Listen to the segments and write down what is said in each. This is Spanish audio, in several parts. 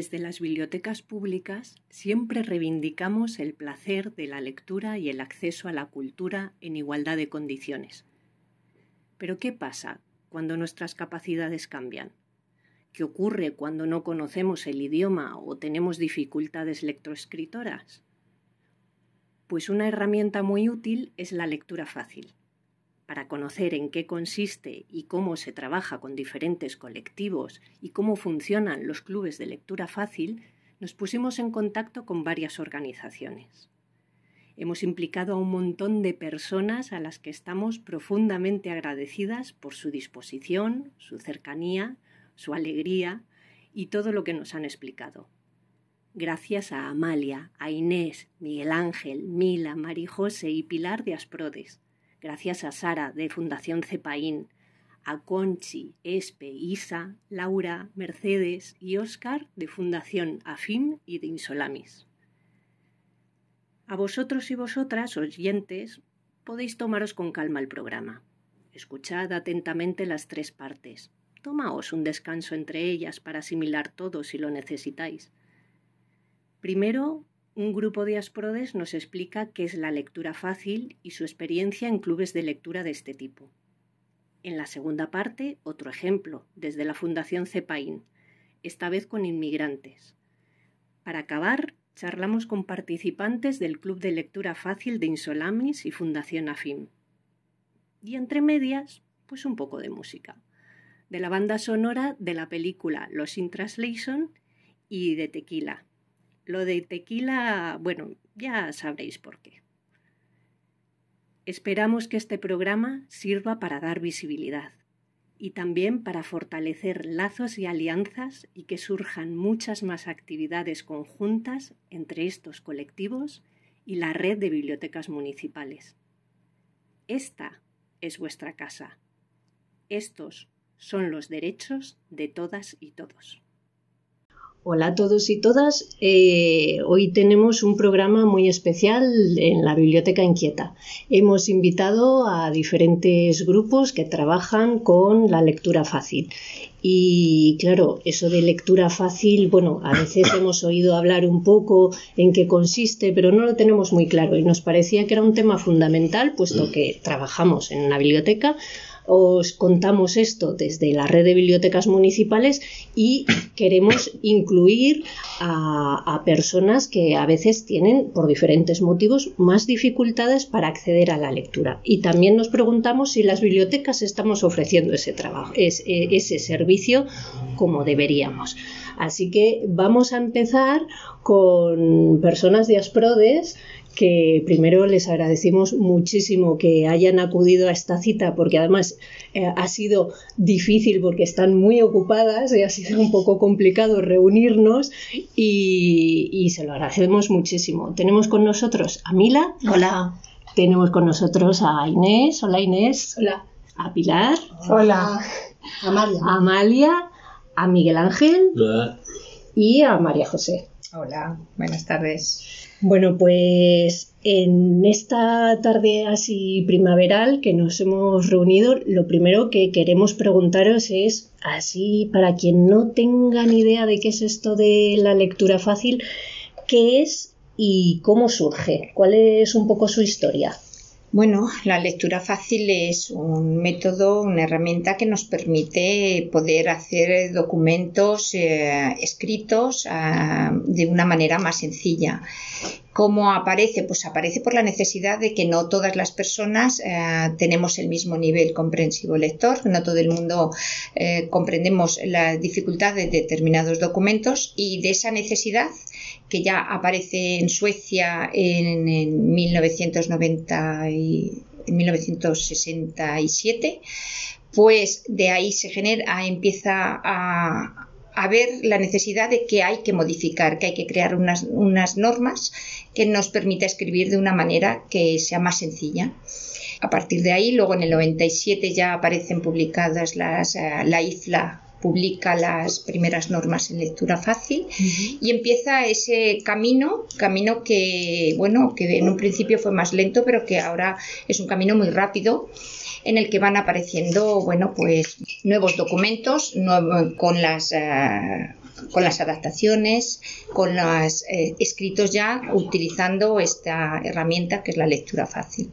Desde las bibliotecas públicas siempre reivindicamos el placer de la lectura y el acceso a la cultura en igualdad de condiciones. Pero ¿qué pasa cuando nuestras capacidades cambian? ¿Qué ocurre cuando no conocemos el idioma o tenemos dificultades lectoescritoras? Pues una herramienta muy útil es la lectura fácil para conocer en qué consiste y cómo se trabaja con diferentes colectivos y cómo funcionan los clubes de lectura fácil, nos pusimos en contacto con varias organizaciones. Hemos implicado a un montón de personas a las que estamos profundamente agradecidas por su disposición, su cercanía, su alegría y todo lo que nos han explicado. Gracias a Amalia, a Inés, Miguel Ángel, Mila, Marijose y Pilar de Asprodes, gracias a Sara de Fundación Cepaín, a Conchi, Espe, Isa, Laura, Mercedes y Óscar de Fundación AFIM y de Insolamis. A vosotros y vosotras, oyentes, podéis tomaros con calma el programa. Escuchad atentamente las tres partes. Tomaos un descanso entre ellas para asimilar todo si lo necesitáis. Primero, un grupo de Asprodes nos explica qué es la lectura fácil y su experiencia en clubes de lectura de este tipo. En la segunda parte, otro ejemplo, desde la Fundación Cepaín, esta vez con inmigrantes. Para acabar, charlamos con participantes del Club de Lectura Fácil de Insolamis y Fundación AFIM. Y entre medias, pues un poco de música. De la banda sonora de la película Los in Translation y de Tequila, lo de tequila, bueno, ya sabréis por qué. Esperamos que este programa sirva para dar visibilidad y también para fortalecer lazos y alianzas y que surjan muchas más actividades conjuntas entre estos colectivos y la red de bibliotecas municipales. Esta es vuestra casa. Estos son los derechos de todas y todos. Hola a todos y todas. Eh, hoy tenemos un programa muy especial en la Biblioteca Inquieta. Hemos invitado a diferentes grupos que trabajan con la lectura fácil. Y claro, eso de lectura fácil, bueno, a veces hemos oído hablar un poco en qué consiste, pero no lo tenemos muy claro y nos parecía que era un tema fundamental, puesto que trabajamos en una biblioteca os contamos esto desde la red de bibliotecas municipales y queremos incluir a, personas que a veces tienen, por diferentes motivos, más dificultades para acceder a la lectura. Y también nos preguntamos si las bibliotecas estamos ofreciendo ese trabajo, ese, ese servicio como deberíamos. Así que vamos a empezar con personas de Asprodes que primero les agradecemos muchísimo que hayan acudido a esta cita porque además eh, ha sido difícil porque están muy ocupadas y ha sido un poco complicado reunirnos y, se lo agradecemos muchísimo. Tenemos con nosotros a Mila. Hola. Tenemos con nosotros a Inés. Hola Inés. Hola. A Pilar. Hola. Amalia. A Amalia. A Miguel Ángel. Hola. Y a María José. Hola. Buenas tardes. Bueno, pues en esta tarde así primaveral que nos hemos reunido, lo primero que queremos preguntaros es, así para quien no tenga ni idea de qué es esto de la lectura fácil, ¿qué es y cómo surge? ¿Cuál es un poco su historia? Bueno, la lectura fácil es un método, una herramienta que nos permite poder hacer documentos eh, escritos ah, de una manera más sencilla. ¿Cómo aparece? Pues aparece por la necesidad de que no todas las personas eh, tenemos el mismo nivel comprensivo lector, no todo el mundo eh, comprendemos la dificultad de determinados documentos y de esa necesidad que ya aparece en Suecia en, 1990 y, en 1967, pues de ahí se genera, empieza a, a ver la necesidad de que hay que modificar, que hay que crear unas, unas normas que nos permita escribir de una manera que sea más sencilla. A partir de ahí, luego en el 97 ya aparecen publicadas las, eh, la IFLA publica las primeras normas en lectura fácil y empieza ese camino, camino que, bueno, que en un principio fue más lento, pero que ahora es un camino muy rápido en el que van apareciendo, bueno, pues nuevos documentos con las eh, con las adaptaciones, con los eh, escritos ya utilizando esta herramienta que es la lectura fácil.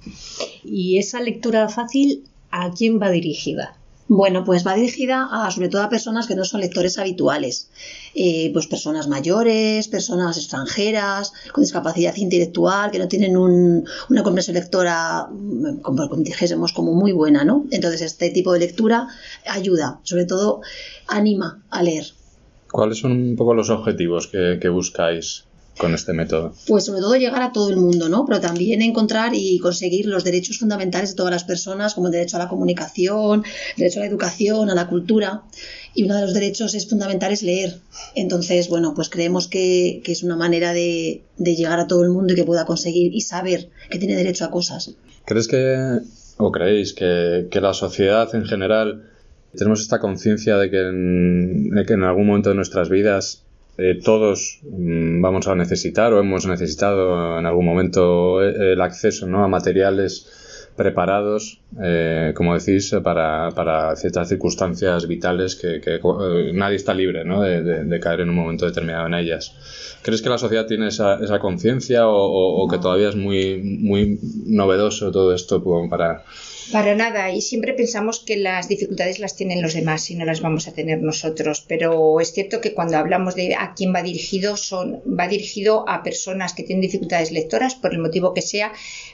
¿Y esa lectura fácil a quién va dirigida? Bueno, pues va dirigida a, sobre todo a personas que no son lectores habituales, eh, pues personas mayores, personas extranjeras, con discapacidad intelectual, que no tienen una comprensión lectora, mm, como, dijésemos, como muy buena, ¿no? Entonces este tipo de lectura ayuda, sobre todo anima a leer. ¿Cuáles son un poco los objetivos que buscáis con este método? Pues sobre todo llegar a todo el mundo, ¿no? Pero también encontrar y conseguir los derechos fundamentales de todas las personas, como el derecho a la comunicación, el derecho a la educación, a la cultura. Y uno de los derechos es fundamental es leer. Entonces, bueno, pues creemos que, es una manera de, llegar a todo el mundo y que pueda conseguir y saber que tiene derecho a cosas. ¿Crees que, o creéis que, que la sociedad en general tenemos esta conciencia de, de que en algún momento de nuestras vidas eh, todos mm, vamos a necesitar o hemos necesitado en algún momento eh, el acceso ¿no? a materiales preparados, eh, como decís, para, para, ciertas circunstancias vitales que, nadie está libre ¿no? de, caer en un momento determinado en ellas. ¿Crees que la sociedad tiene esa, esa conciencia o, o, que todavía es muy, muy novedoso todo esto para, para nada, y siempre pensamos que las dificultades las tienen los demás y no las vamos a tener nosotros, pero es cierto que cuando hablamos de a quién va dirigido, son, va dirigido a personas que tienen dificultades lectoras, por el motivo que sea,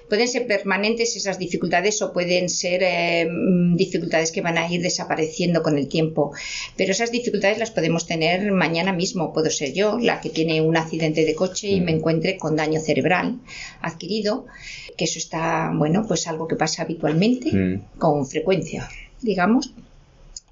pueden ser permanentes esas dificultades o pueden ser eh, dificultades que van a ir desapareciendo con el tiempo, pero esas dificultades las podemos tener mañana mismo, puedo ser yo, la que tiene un accidente de coche y me encuentre con daño cerebral adquirido, que eso está, bueno, pues algo que pasa habitualmente, mm. con frecuencia, digamos.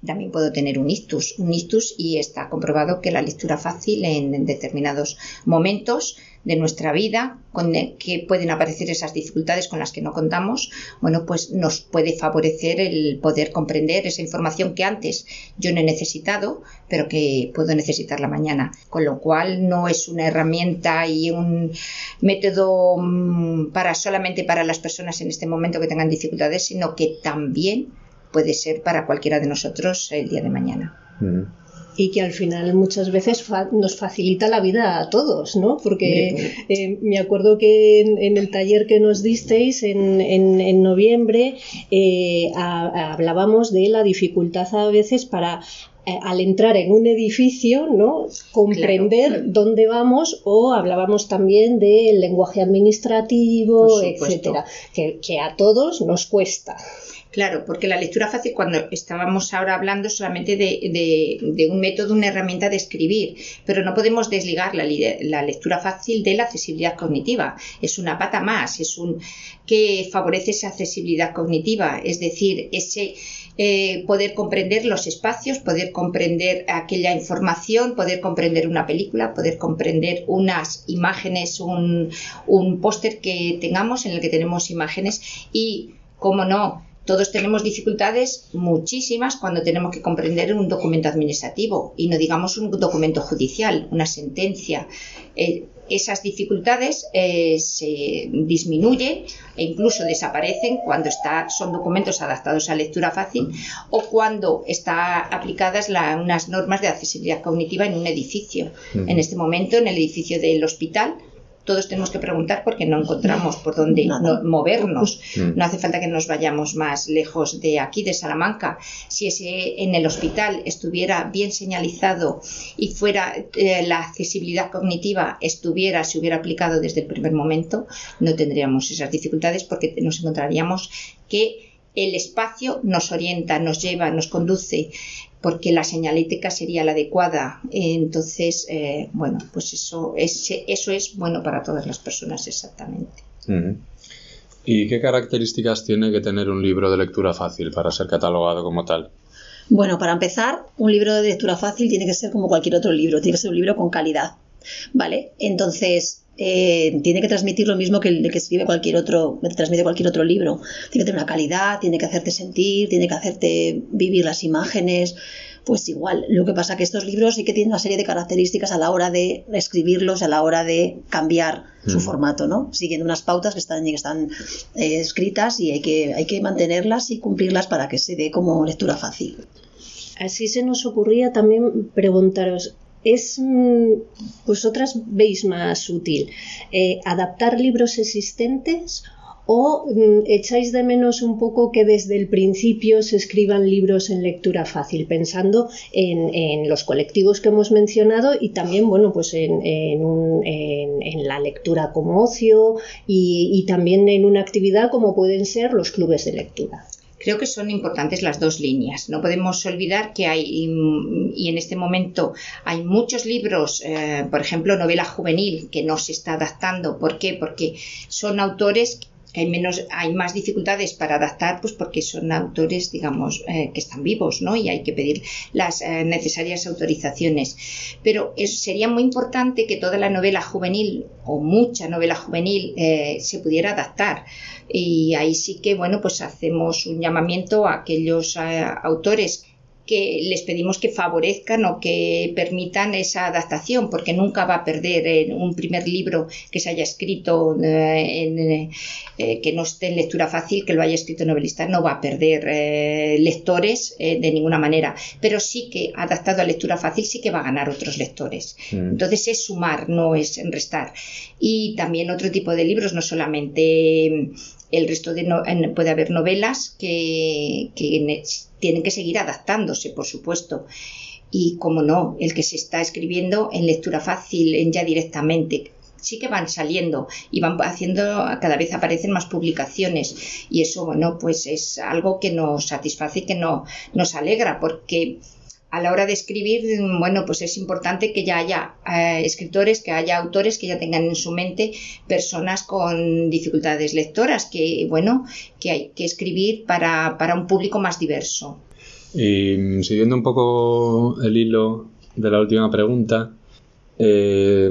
También puedo tener un ictus, un ictus y está comprobado que la lectura fácil en determinados momentos de nuestra vida, con que pueden aparecer esas dificultades con las que no contamos, bueno, pues nos puede favorecer el poder comprender esa información que antes yo no he necesitado, pero que puedo necesitarla mañana. Con lo cual no es una herramienta y un método mm, para solamente para las personas en este momento que tengan dificultades, sino que también puede ser para cualquiera de nosotros el día de mañana. Mm y que al final muchas veces nos facilita la vida a todos, ¿no? Porque eh, me acuerdo que en, el taller que nos disteis en, en, noviembre eh, hablábamos de la dificultad a veces para eh, al entrar en un edificio, ¿no? comprender dónde vamos o hablábamos también del lenguaje administrativo, etcétera, que, que a todos nos cuesta. Claro, porque la lectura fácil, cuando estábamos ahora hablando solamente de, un método, una herramienta de escribir, pero no podemos desligar la, lectura fácil de la accesibilidad cognitiva. Es una pata más, es un que favorece esa accesibilidad cognitiva, es decir, ese eh, poder comprender los espacios, poder comprender aquella información, poder comprender una película, poder comprender unas imágenes, un, un póster que tengamos en el que tenemos imágenes y, como no, todos tenemos dificultades muchísimas cuando tenemos que comprender un documento administrativo y no digamos un documento judicial, una sentencia. Eh, esas dificultades eh, se disminuyen e incluso desaparecen cuando está, son documentos adaptados a lectura fácil o cuando están aplicadas unas normas de accesibilidad cognitiva en un edificio. En este momento, en el edificio del hospital, todos tenemos que preguntar porque no encontramos por dónde movernos. Mm. No hace falta que nos vayamos más lejos de aquí, de Salamanca. Si ese en el hospital estuviera bien señalizado y fuera eh, la accesibilidad cognitiva estuviera, se hubiera aplicado desde el primer momento, no tendríamos esas dificultades porque nos encontraríamos que el espacio nos orienta, nos lleva, nos conduce porque la señalética sería la adecuada. Entonces, eh, bueno, pues eso es, eso es bueno para todas las personas exactamente. ¿Y qué características tiene que tener un libro de lectura fácil para ser catalogado como tal? Bueno, para empezar, un libro de lectura fácil tiene que ser como cualquier otro libro, tiene que ser un libro con calidad. ¿Vale? Entonces, eh, tiene que transmitir lo mismo que el que escribe cualquier otro, transmite cualquier otro libro. Tiene que tener una calidad, tiene que hacerte sentir, tiene que hacerte vivir las imágenes. Pues igual, lo que pasa que estos libros sí que tienen una serie de características a la hora de escribirlos, a la hora de cambiar su mm. formato, ¿no? Siguiendo unas pautas que están, que están eh, escritas y hay que, hay que mantenerlas y cumplirlas para que se dé como lectura fácil. Así se nos ocurría también preguntaros, es mm, vosotras veis más útil eh, adaptar libros existentes o mm, echáis de menos un poco que desde el principio se escriban libros en lectura fácil, pensando en, los colectivos que hemos mencionado y también, bueno, pues en, la lectura como ocio y también en una actividad como pueden ser los clubes de lectura creo que son importantes las dos líneas. No podemos olvidar que hay, y en este momento hay muchos libros, eh, por ejemplo, novela juvenil, que no se está adaptando. ¿Por qué? Porque son autores hay menos, hay más dificultades para adaptar, pues porque son autores, digamos, eh, que están vivos, ¿no? Y hay que pedir las eh, necesarias autorizaciones. Pero sería muy importante que toda la novela juvenil o mucha novela juvenil se pudiera adaptar y ahí sí que, bueno, pues hacemos un llamamiento a aquellos eh, autores que les pedimos que favorezcan o que permitan esa adaptación, porque nunca va a perder en un primer libro que se haya escrito eh, eh, que no esté en lectura fácil, que lo haya escrito novelista, no va a perder lectores de ninguna manera, pero sí que adaptado a lectura fácil sí que va a ganar otros lectores. Mm. Entonces es sumar, no es restar. Y también otro tipo de libros, no solamente el resto de puede haber novelas que, tienen que seguir adaptándose, por supuesto. Y como no, el que se está escribiendo en lectura fácil, en ya directamente, sí que van saliendo y van haciendo, cada vez aparecen más publicaciones y eso, bueno, pues es algo que nos satisface y que no, nos alegra porque a la hora de escribir, bueno, pues es importante que ya haya eh, escritores, que haya autores que ya tengan en su mente personas con dificultades lectoras, que, bueno, que hay que escribir para, para un público más diverso. Y siguiendo un poco el hilo de la última pregunta, eh,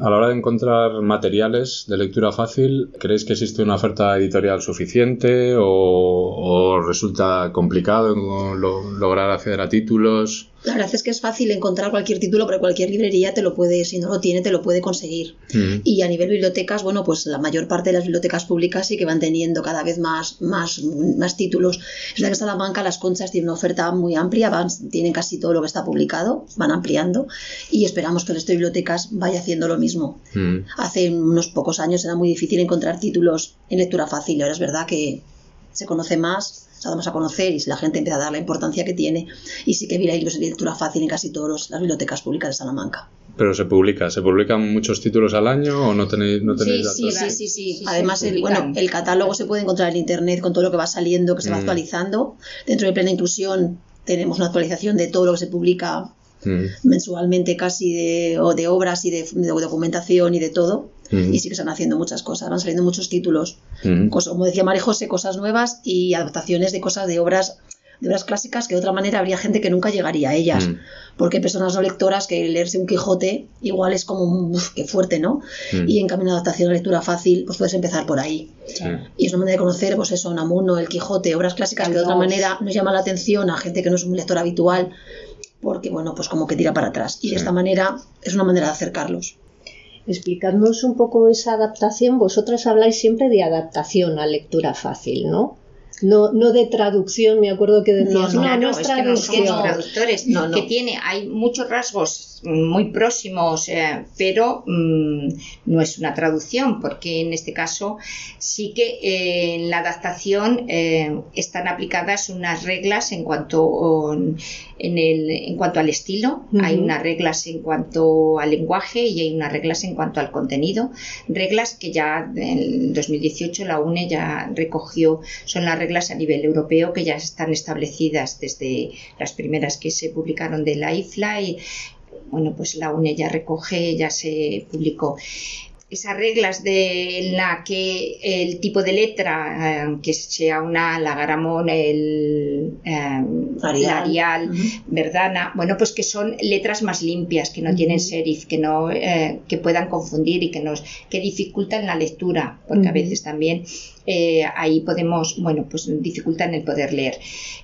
a la hora de encontrar materiales de lectura fácil, ¿creéis que existe una oferta editorial suficiente o, resulta complicado lograr acceder a títulos? La verdad es que es fácil encontrar cualquier título, pero cualquier librería te lo puede, si no lo tiene, te lo puede conseguir. Mm. Y a nivel bibliotecas, bueno, pues la mayor parte de las bibliotecas públicas sí que van teniendo cada vez más, más, más títulos. Es verdad que Salamanca, las conchas tienen una oferta muy amplia, van, tienen casi todo lo que está publicado, van ampliando y esperamos que el resto de bibliotecas vaya haciendo lo mismo. Mm. Hace unos pocos años era muy difícil encontrar títulos en lectura fácil ahora es verdad que se conoce más damos a conocer y si la gente empieza a dar la importancia que tiene. Y sí que vi libros de lectura fácil en casi todas las bibliotecas públicas de Salamanca. Pero se publica, ¿se publican muchos títulos al año o no tenéis, no tenéis sí, Sí, sí, sí, Además, el, bueno, el catálogo se puede encontrar en internet con todo lo que va saliendo, que se va mm. actualizando. Dentro de Plena Inclusión tenemos una actualización de todo lo que se publica mm. mensualmente casi de, o de obras y de, documentación y de todo. Mm. Y sí que están haciendo muchas cosas, van saliendo muchos títulos. como decía María José, cosas nuevas y adaptaciones de cosas de obras de obras clásicas que de otra manera habría gente que nunca llegaría a ellas. Mm. Porque hay personas no lectoras que leerse un Quijote igual es como, uf, qué fuerte, ¿no? Mm. Y en cambio una adaptación a lectura fácil, pues puedes empezar por ahí. Y es una manera de conocer, pues eso, Namuno, el Quijote, obras clásicas que de otra manera nos llama la atención a gente que no es un lector habitual, porque, bueno, pues como que tira para atrás. Y de esta manera es una manera de acercarlos. Explicándonos un poco esa adaptación, vosotras habláis siempre de adaptación a lectura fácil, ¿no? No, no de traducción, me acuerdo que decías, no, no, no, es traducción. somos traductores, que tiene, hay muchos rasgos muy próximos, eh, pero mm, no es una traducción, porque en este caso sí que eh, en la adaptación eh, están aplicadas unas reglas en cuanto, en, el, en cuanto al estilo, hay unas reglas en cuanto al lenguaje y hay unas reglas en cuanto al contenido, reglas que ya en 2018 la UNE ya recogió, son las reglas a nivel europeo que ya están establecidas desde las primeras que se publicaron de la IFLA y bueno, pues la UNE ya recoge, ya se publicó. Esas reglas de la que el tipo de letra, eh, que sea una Lagaramón, el eh, Arial, Verdana, bueno, pues que son letras más limpias, que no tienen serif, que no eh, que puedan confundir y que nos que dificultan la lectura, porque a veces también eh, ahí podemos, bueno, pues dificultan el poder leer.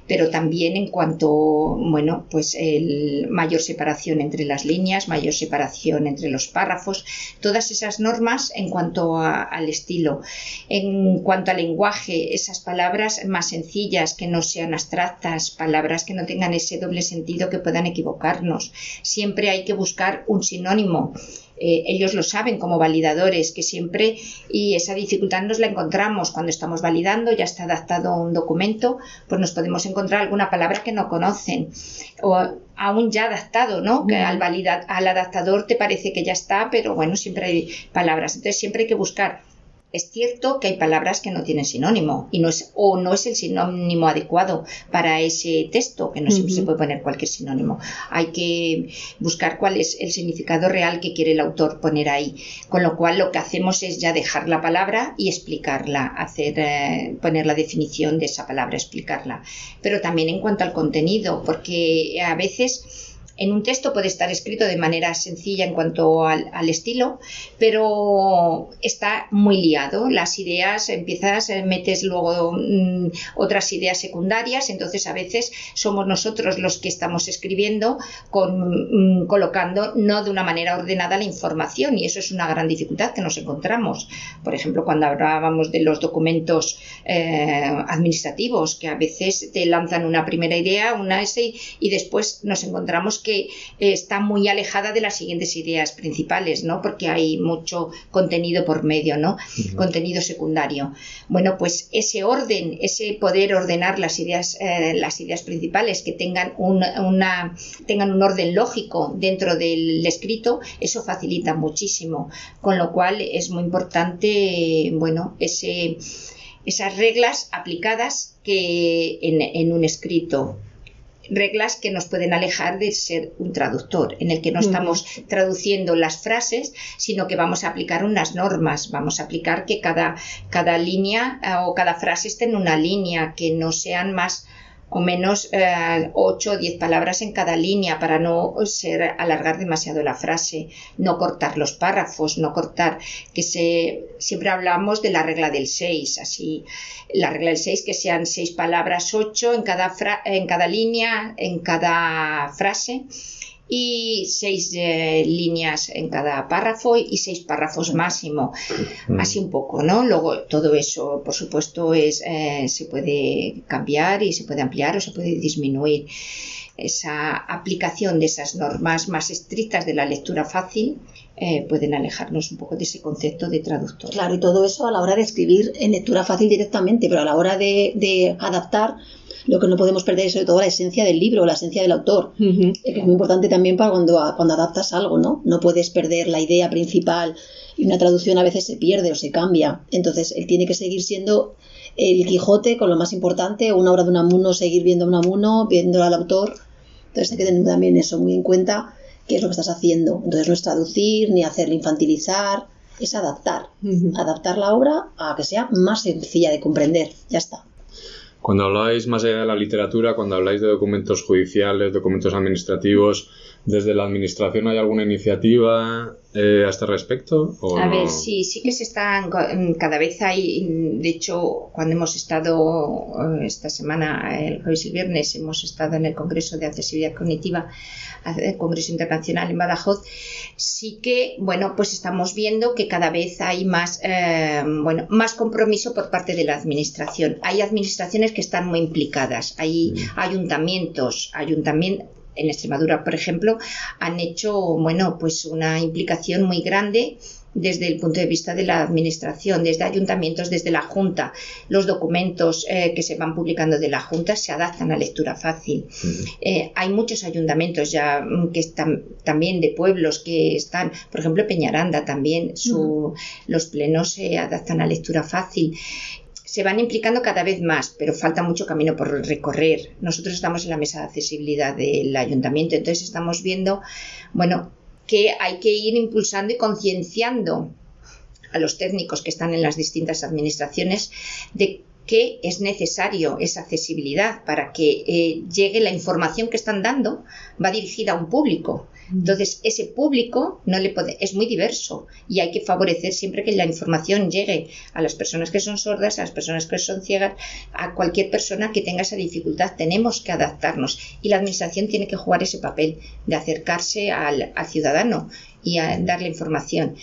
Pero también en cuanto, bueno, pues el mayor separación entre las líneas, mayor separación entre los párrafos, todas esas normas en cuanto al estilo. En cuanto al lenguaje, esas palabras más sencillas, que no sean abstractas, palabras que no tengan ese doble sentido que puedan equivocarnos. Siempre hay que buscar un sinónimo eh, ellos lo saben como validadores, que siempre, y esa dificultad nos la encontramos cuando estamos validando, ya está adaptado un documento, pues nos podemos encontrar alguna palabra que no conocen, o aún ya adaptado, ¿no? Que al, al adaptador te parece que ya está, pero bueno, siempre hay palabras. Entonces siempre hay que buscar es cierto que hay palabras que no tienen sinónimo y no es, o no es el sinónimo adecuado para ese texto, que no se puede poner cualquier sinónimo. Hay que buscar cuál es el significado real que quiere el autor poner ahí. Con lo cual lo que hacemos es ya dejar la palabra y explicarla, hacer, eh, poner la definición de esa palabra, explicarla. Pero también en cuanto al contenido, porque a veces en un texto puede estar escrito de manera sencilla en cuanto al, estilo, pero está muy liado. Las ideas empiezas, eh, metes luego mm, otras ideas secundarias, entonces a veces somos nosotros los que estamos escribiendo con, mm, colocando no de una manera ordenada la información y eso es una gran dificultad que nos encontramos. Por ejemplo, cuando hablábamos de los documentos eh, administrativos, que a veces te lanzan una primera idea, una S y después nos encontramos que eh, está muy alejada de las siguientes ideas principales, ¿no? Porque hay mucho contenido por medio, ¿no? Contenido secundario. Bueno, pues ese orden, ese poder ordenar las ideas, eh, las ideas principales que tengan una, tengan un orden lógico dentro del escrito, eso facilita muchísimo. Con lo cual es muy importante, bueno, ese esas reglas aplicadas que en, un escrito reglas que nos pueden alejar de ser un traductor, en el que no estamos traduciendo las frases, sino que vamos a aplicar unas normas, vamos a aplicar que cada, cada línea eh, o cada frase esté en una línea, que no sean más o menos eh, 8 o 10 palabras en cada línea para no ser alargar demasiado la frase, no cortar los párrafos, no cortar, que se siempre hablamos de la regla del 6, así la regla del 6 que sean 6 palabras, 8 en cada en cada línea, en cada frase y seis eh, líneas en cada párrafo y seis párrafos máximo, mm. así un poco, ¿no? Luego todo eso, por supuesto, es, eh, se puede cambiar y se puede ampliar o se puede disminuir. Esa aplicación de esas normas más estrictas de la lectura fácil eh, pueden alejarnos un poco de ese concepto de traductor. Claro, y todo eso a la hora de escribir en lectura fácil directamente, pero a la hora de, de adaptar lo que no podemos perder es sobre todo la esencia del libro, la esencia del autor, que es muy importante también para cuando, cuando adaptas algo, ¿no? No puedes perder la idea principal y una traducción a veces se pierde o se cambia. Entonces, él tiene que seguir siendo el Quijote con lo más importante, una obra de Unamuno, seguir viendo a Unamuno, viendo al autor. Entonces, hay que tener también eso muy en cuenta, qué es lo que estás haciendo. Entonces, no es traducir ni hacerle infantilizar, es adaptar. Adaptar la obra a que sea más sencilla de comprender. Ya está. Cuando habláis más allá de la literatura, cuando habláis de documentos judiciales, documentos administrativos, ¿Desde la administración hay alguna iniciativa eh, a este respecto? a ver, sí, sí que se están, cada vez hay, de hecho, cuando hemos estado eh, esta semana, el jueves y el viernes, hemos estado en el Congreso de Accesibilidad Cognitiva, el Congreso Internacional en Badajoz, sí que, bueno, pues estamos viendo que cada vez hay más, eh, bueno, más compromiso por parte de la administración. Hay administraciones que están muy implicadas, hay mm. ayuntamientos, ayuntamientos en Extremadura, por ejemplo, han hecho, bueno, pues una implicación muy grande desde el punto de vista de la administración, desde ayuntamientos, desde la Junta. Los documentos eh, que se van publicando de la Junta se adaptan a lectura fácil. Eh, hay muchos ayuntamientos ya mm, que están también de pueblos que están, por ejemplo, Peñaranda también, los plenos se adaptan a lectura fácil se van implicando cada vez más, pero falta mucho camino por recorrer. Nosotros estamos en la mesa de accesibilidad del ayuntamiento, entonces estamos viendo, bueno, que hay que ir impulsando y concienciando a los técnicos que están en las distintas administraciones de que es necesario esa accesibilidad para que eh, llegue la información que están dando, va dirigida a un público. Entonces, ese público no le puede, es muy diverso y hay que favorecer siempre que la información llegue a las personas que son sordas, a las personas que son ciegas, a cualquier persona que tenga esa dificultad. Tenemos que adaptarnos y la Administración tiene que jugar ese papel de acercarse al, al ciudadano y a darle información.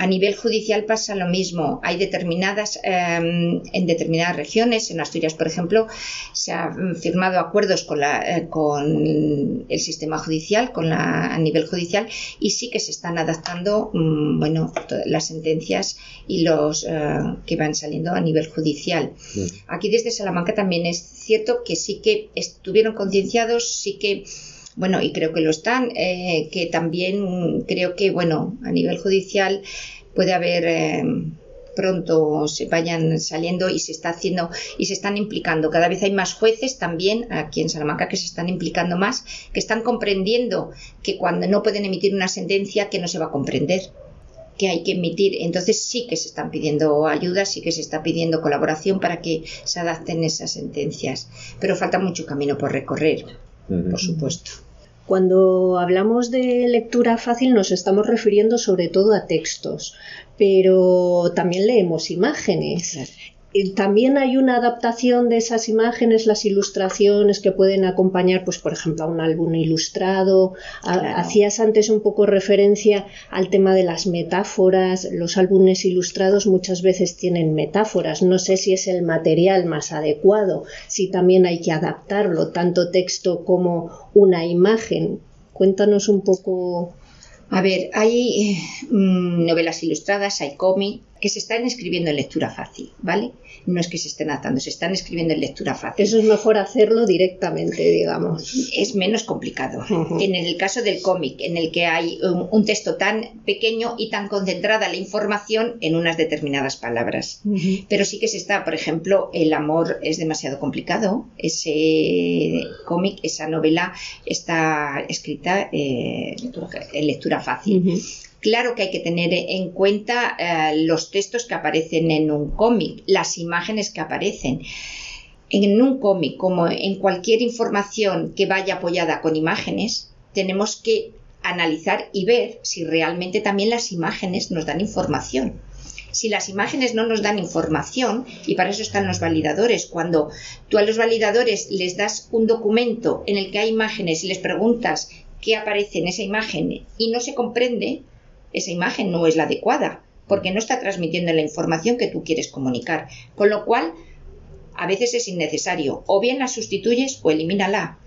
A nivel judicial pasa lo mismo. Hay determinadas, em, en determinadas regiones, en Asturias, por ejemplo, se han firmado acuerdos con, la, eh, con el sistema judicial, con la, a nivel judicial, y sí que se están adaptando, mm, bueno, las sentencias y los eh, que van saliendo a nivel judicial. Aquí desde Salamanca también es cierto que sí que estuvieron concienciados, sí que bueno, y creo que lo están, eh, que también creo que, bueno, a nivel judicial puede haber eh, pronto se vayan saliendo y se está haciendo y se están implicando. Cada vez hay más jueces también aquí en Salamanca que se están implicando más, que están comprendiendo que cuando no pueden emitir una sentencia que no se va a comprender que hay que emitir. Entonces sí que se están pidiendo ayuda, sí que se está pidiendo colaboración para que se adapten esas sentencias. Pero falta mucho camino por recorrer, por supuesto. Cuando hablamos de lectura fácil nos estamos refiriendo sobre todo a textos, pero también leemos imágenes. Eh, también hay una adaptación de esas imágenes, las ilustraciones que pueden acompañar, pues por ejemplo, a un álbum ilustrado. Hacías antes un poco referencia al tema de las metáforas. Los álbumes ilustrados muchas veces tienen metáforas. No sé si es el material más adecuado, si también hay que adaptarlo, tanto texto como una imagen. Cuéntanos un poco. A ver, hay eh, mm, novelas ilustradas, hay cómics, que se están escribiendo en lectura fácil, ¿vale? No es que se estén adaptando, se están escribiendo en lectura fácil. Eso es mejor hacerlo directamente, digamos. Es menos complicado. En el caso del cómic, en el que hay un, texto tan pequeño y tan concentrada la información en unas determinadas palabras. Pero sí que se está, por ejemplo, el amor es demasiado complicado. Ese cómic, esa novela está escrita eh, en lectura fácil. Claro que hay que tener en cuenta eh, los textos que aparecen en un cómic, las imágenes que aparecen. En un cómic, como en cualquier información que vaya apoyada con imágenes, tenemos que analizar y ver si realmente también las imágenes nos dan información. Si las imágenes no nos dan información, y para eso están los validadores, cuando tú a los validadores les das un documento en el que hay imágenes y les preguntas qué aparece en esa imagen y no se comprende, esa imagen no es la adecuada, porque no está transmitiendo la información que tú quieres comunicar. Con lo cual, a veces es innecesario. O bien la sustituyes o elimínala,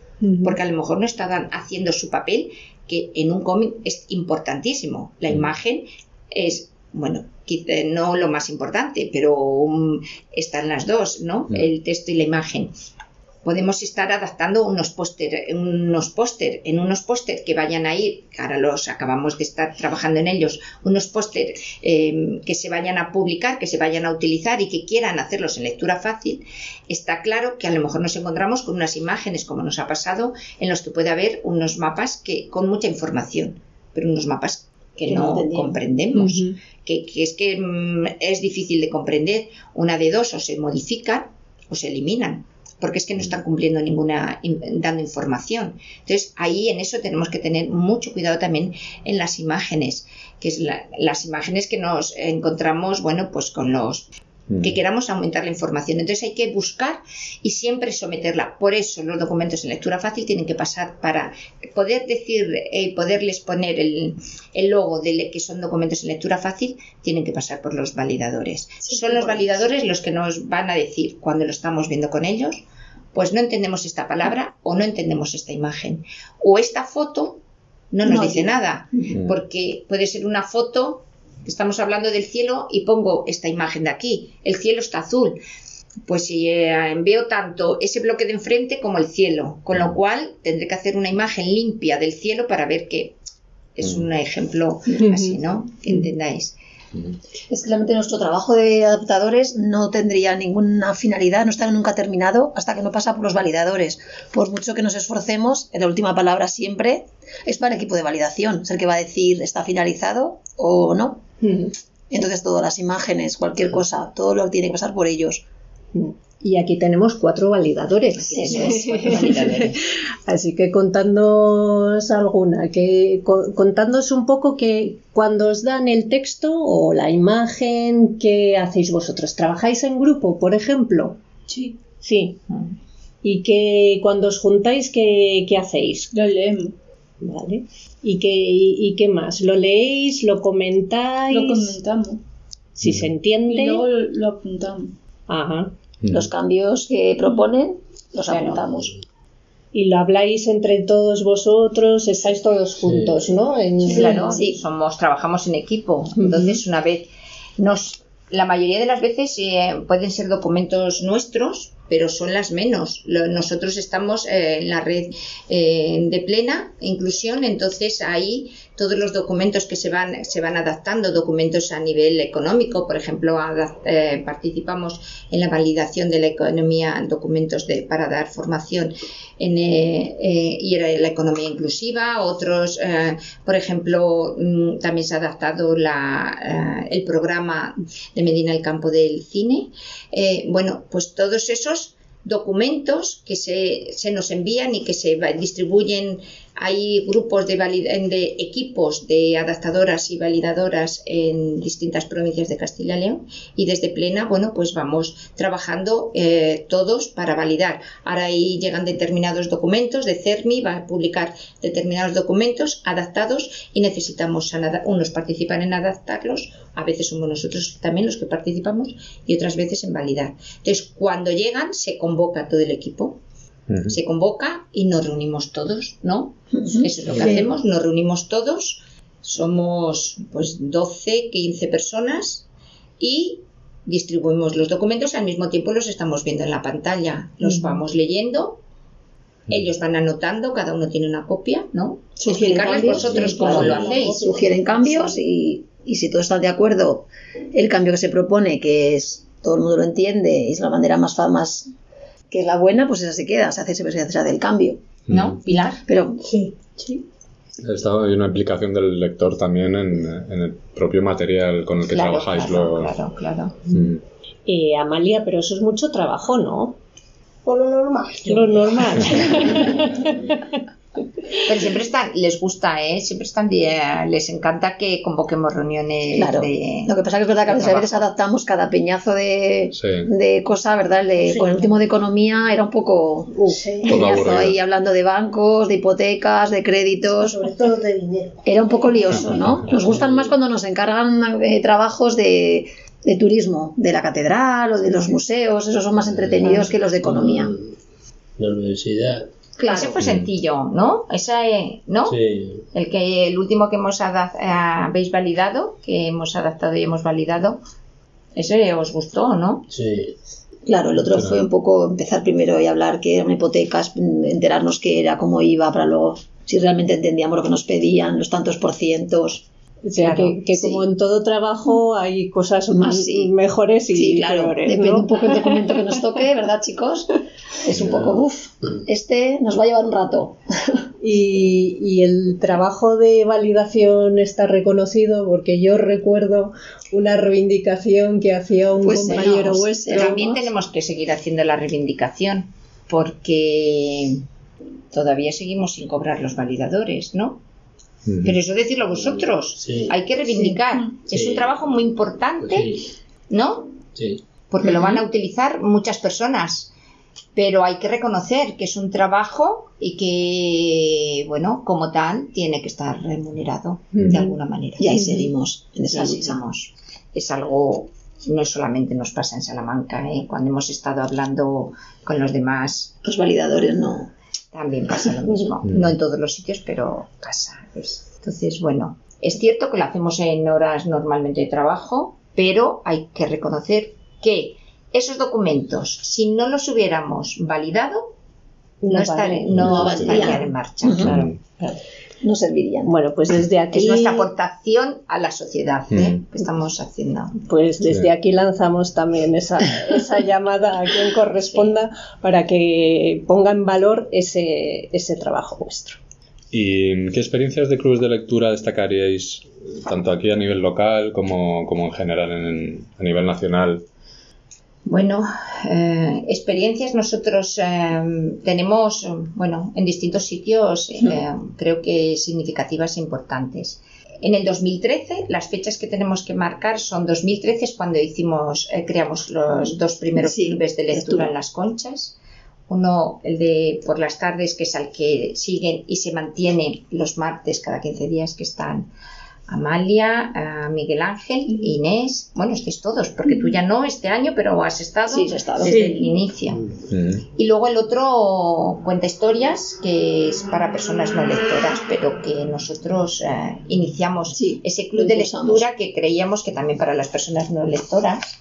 porque a lo mejor no está haciendo su papel, que en un cómic es importantísimo. La imagen es, bueno, no lo más importante, pero están las dos, ¿no? El texto y la imagen podemos estar adaptando unos póster, unos póster, en unos póster que vayan a ir, ahora los acabamos de estar trabajando en ellos, unos póster em, que se vayan a publicar, que se vayan a utilizar y que quieran hacerlos en lectura fácil, está claro que a lo mejor nos encontramos con unas imágenes, como nos ha pasado, en los que puede haber unos mapas que con mucha información, pero unos mapas que, no, comprendemos, que, que, es que mm, es difícil de comprender. Una de dos o se modifican o se eliminan porque es que no están cumpliendo ninguna, dando información. Entonces, ahí en eso tenemos que tener mucho cuidado también en las imágenes, que es las imágenes que nos encontramos, bueno, pues con los que mm. queramos aumentar la información. Entonces hay que buscar y siempre someterla. Por eso los documentos en lectura fácil tienen que pasar para poder decir y eh, poderles poner el, logo de que son documentos en lectura fácil, tienen que pasar por los validadores. son los validadores los que nos van a decir cuando lo estamos viendo con ellos, pues no entendemos esta palabra o no entendemos esta imagen. O esta foto no nos dice nada, porque puede ser una foto Estamos hablando del cielo y pongo esta imagen de aquí. El cielo está azul. Pues si eh, veo tanto ese bloque de enfrente como el cielo, con lo cual tendré que hacer una imagen limpia del cielo para ver que es un ejemplo así, ¿no? Entendáis. Es que realmente nuestro trabajo de adaptadores no tendría ninguna finalidad, no está nunca terminado hasta que no pasa por los validadores. Por mucho que nos esforcemos, la última palabra siempre es para el equipo de validación, es el que va a decir está finalizado o no. Entonces todas las imágenes, cualquier cosa, todo lo tiene que pasar por ellos. Y aquí tenemos cuatro validadores. Así que contándonos alguna, que contándonos un poco que cuando os dan el texto o la imagen, ¿qué hacéis vosotros? ¿Trabajáis en grupo, por ejemplo? Sí. Sí. Y que cuando os juntáis, ¿qué, qué hacéis? Lo leemos. Vale. ¿Y qué, y, qué más? ¿Lo leéis? ¿Lo comentáis? Lo comentamos. Si se entiende. Y luego lo apuntamos. Ajá. Los cambios que proponen los apuntamos. Y lo habláis entre todos vosotros, estáis todos juntos, ¿no? Claro, sí, somos, trabajamos en equipo. Entonces, una vez nos la mayoría de las veces eh, pueden ser documentos nuestros, pero son las menos. nosotros estamos eh, en la red eh, de plena inclusión, entonces ahí todos los documentos que se van, se van adaptando, documentos a nivel económico, por ejemplo, eh, participamos en la validación de la economía, documentos de, para dar formación en, eh, eh, y era la economía inclusiva, otros, por ejemplo, mm, también se ha adaptado la, el programa de Medina el Campo del Cine. bueno, pues todos esos documentos que se, se, nos envían y que se distribuyen hay grupos de, equipos de adaptadoras y validadoras en distintas provincias de Castilla y León y desde Plena, bueno, pues vamos trabajando eh, todos para validar. Ahora ahí llegan determinados documentos de CERMI, va a publicar determinados documentos adaptados y necesitamos, unos participan en adaptarlos, a veces somos nosotros también los que participamos y otras veces en validar. Entonces, cuando llegan, se convoca todo el equipo se convoca y nos reunimos todos, ¿no? Eso es lo que hacemos, nos reunimos todos, somos pues 12, 15 personas y distribuimos los documentos, al mismo tiempo los estamos viendo en la pantalla, los vamos leyendo, ellos van anotando, cada uno tiene una copia, ¿no? Explicarles vosotros cómo lo hacéis. Sugieren cambios y, y si todos están de acuerdo, el cambio que se propone, que es todo el mundo lo entiende, es la manera más, más que es la buena, pues esa se queda, se hace se hace del cambio. ¿No, Pilar? Pero sí, sí. hay una implicación del lector también en, el propio material con el que trabajáis. Claro, claro, claro. Mm. Eh, Amalia, pero eso es mucho trabajo, ¿no? Por lo normal. Lo normal. Pero siempre están, les gusta, ¿eh? Siempre están, les encanta que convoquemos reuniones. Claro. Lo que pasa es que es verdad que a veces, adaptamos cada peñazo de, de cosa, ¿verdad? Con el último de economía era un poco peñazo ahí hablando de bancos, de hipotecas, de créditos. Sobre todo de dinero. Era un poco lioso, ¿no? Nos gustan más cuando nos encargan eh, trabajos de, de turismo, de la catedral o de los museos, esos son más entretenidos que los de economía. La universidad Claro. Ese fue sencillo, ¿no? Esa, ¿no? Sí. El que el último que hemos habéis validado, que hemos adaptado y hemos validado, ese os gustó, ¿no? Sí. Claro, el otro fue un poco empezar primero y hablar qué eran hipotecas, enterarnos qué era, cómo iba, para luego si realmente entendíamos lo que nos pedían, los tantos por cientos. O sea, que, como en todo trabajo hay cosas más mejores y sí, claro, Depende un poco del documento que nos toque, ¿verdad, chicos? Es un poco, uff, este nos va a llevar un rato. Y, el trabajo de validación está reconocido porque yo recuerdo una reivindicación que hacía un pues compañero vuestro. También tenemos que seguir haciendo la reivindicación porque todavía seguimos sin cobrar los validadores, ¿no? Pero eso decirlo vosotros, Sí. hay que reivindicar. Es un trabajo muy importante, sí, ¿no? sí. Porque lo van a utilizar muchas personas. Pero hay que reconocer que es un trabajo y que, bueno, como tal, tiene que estar remunerado de alguna manera. Y ahí seguimos en esa Sí, lucha. Es algo, no solamente nos pasa en Salamanca, ¿eh? cuando hemos estado hablando con los demás, Los validadores no. También pasa lo mismo. No en todos los sitios, pero pasa. ¿ves? Entonces, bueno, es cierto que lo hacemos en horas normalmente de trabajo, pero hay que reconocer que esos documentos, si no los hubiéramos validado, no, No estar- no estarían en marcha. Claro. No servirían. Bueno, pues desde aquí, Es nuestra aportación a la sociedad ¿eh? Mm. que estamos haciendo. pues desde Sí. aquí lanzamos también esa, esa llamada a quien corresponda para que ponga en valor ese, ese trabajo vuestro. ¿Y qué experiencias de clubes de lectura destacaríais, tanto aquí a nivel local como, como en general en- a nivel nacional? Bueno, eh, experiencias nosotros eh, tenemos, bueno, en distintos sitios, eh, creo que significativas e importantes. En el 2013, las fechas que tenemos que marcar son 2013 es cuando hicimos, creamos los dos primeros Sí, clubes de lectura lectura. en las conchas. Uno, el de por las tardes, que es al que siguen y se mantiene los martes cada 15 días, que están Amalia, a Miguel Ángel, Inés, bueno, estáis todos, porque tú ya no este año, pero has estado, Sí, he estado. desde Sí. el inicio. Y luego el otro cuenta historias, que es para personas no lectoras, pero que nosotros eh, iniciamos Sí, ese club de lectura que creíamos que también para las personas no lectoras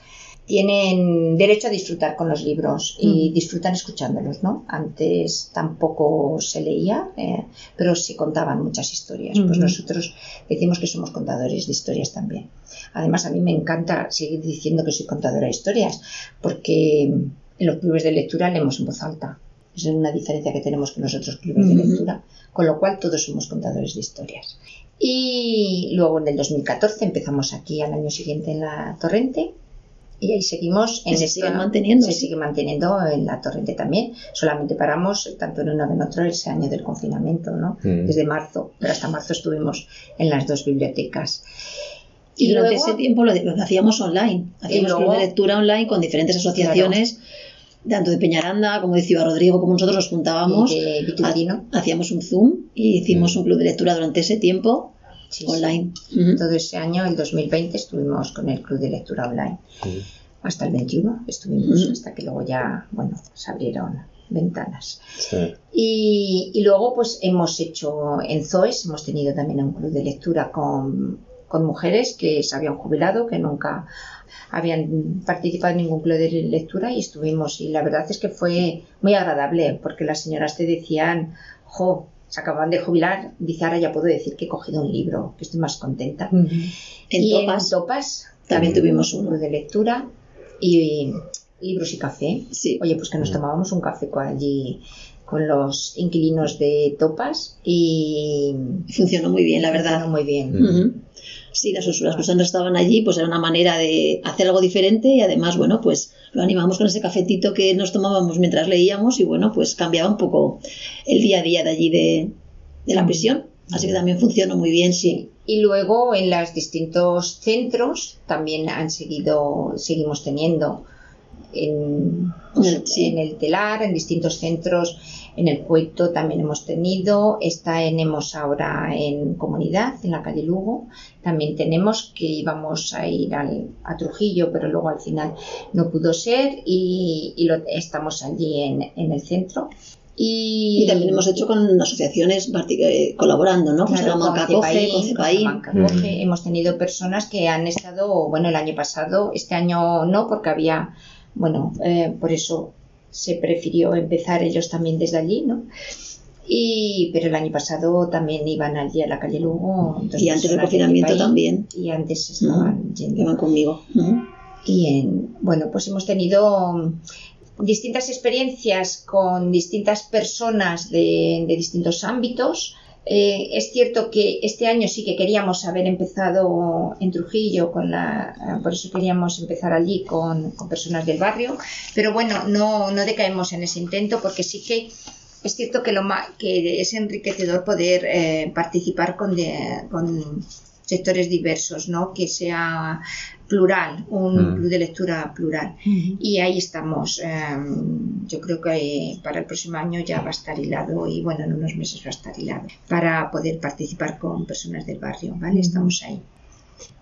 tienen derecho a disfrutar con los libros y disfrutan escuchándolos, ¿no? Antes tampoco se leía, eh, pero se contaban muchas historias. Pues nosotros decimos que somos contadores de historias también. Además, a mí me encanta seguir diciendo que soy contadora de historias, porque en los clubes de lectura leemos en voz alta. Es una diferencia que tenemos con los otros clubes de lectura, con lo cual todos somos contadores de historias. Y luego en el 2014 empezamos aquí al año siguiente en la Torrente y ahí seguimos en se esta- sigue manteniendo, se sí. sigue manteniendo en la Torrente también. Solamente paramos tanto en uno como en otro ese año del confinamiento, ¿no? Mm. Desde marzo, pero hasta marzo estuvimos en las dos bibliotecas. Y durante luego- ese tiempo lo, lo hacíamos online. Hacíamos luego- club de lectura online con diferentes asociaciones, tanto de Peñaranda, como decía Rodrigo, como nosotros nos juntábamos. Y de ha- Hacíamos un Zoom y hicimos Mm. un club de lectura durante ese tiempo Sí, sí. online. Todo ese año, el 2020, estuvimos con el club de lectura online. Hasta el 21 estuvimos, hasta que luego ya, bueno, se abrieron ventanas. Sí. Y, y luego, pues hemos hecho en ZOES, hemos tenido también un club de lectura con, con mujeres que se habían jubilado, que nunca habían participado en ningún club de lectura y estuvimos. Y la verdad es que fue muy agradable, porque las señoras te decían, jo, se acaban de jubilar, dice, ahora ya puedo decir que he cogido un libro, que estoy más contenta. En y Topas en Topas también tuvimos un uno. de lectura y libros y café. Sí. Oye, pues que nos tomábamos un café con- allí con los inquilinos de Topas y Funcionó muy bien, la verdad. funcionó muy bien. Sí, las, las personas estaban allí, pues era una manera de hacer algo diferente y además, bueno, pues lo animamos con ese cafetito que nos tomábamos mientras leíamos y bueno, pues cambiaba un poco el día a día de allí de, de la prisión. Así que también funcionó muy bien, sí. Y luego en los distintos centros también han seguido, seguimos teniendo en, En el- sí. en el telar, en distintos centros, en el Cueto también hemos tenido, está tenemos ahora en comunidad, en la calle Lugo, también tenemos que íbamos a ir al- a Trujillo, pero luego al final no pudo ser y, y lo- estamos allí en, en el centro. Y, Y también hemos hecho con asociaciones eh, colaborando, ¿no? Con Claro, con Coge, Cepaín, con con Cepaín. Salamanca Coge. Hemos tenido personas que han estado, bueno, el año pasado, este año no, porque había, bueno, eh, por eso se prefirió empezar ellos también desde allí, ¿no? Y, pero el año pasado también iban allí a la calle Lugo. Y antes del confinamiento también. Y antes estaban yendo. Iban conmigo. Y en, bueno, pues hemos tenido distintas experiencias con distintas personas de, de distintos ámbitos. Eh, es cierto que este año sí que queríamos haber empezado en Trujillo, con la, por eso queríamos empezar allí con, personas del barrio, pero bueno, no, no, decaemos en ese intento porque sí que es cierto que, lo, que es enriquecedor poder eh, participar con, con sectores diversos, ¿no? que sea plural, un mm. club de lectura plural. Y ahí estamos. Em, yo creo que para el próximo año ya va a estar hilado y bueno, en unos meses va a estar hilado para poder participar con personas del barrio, ¿vale? Estamos ahí.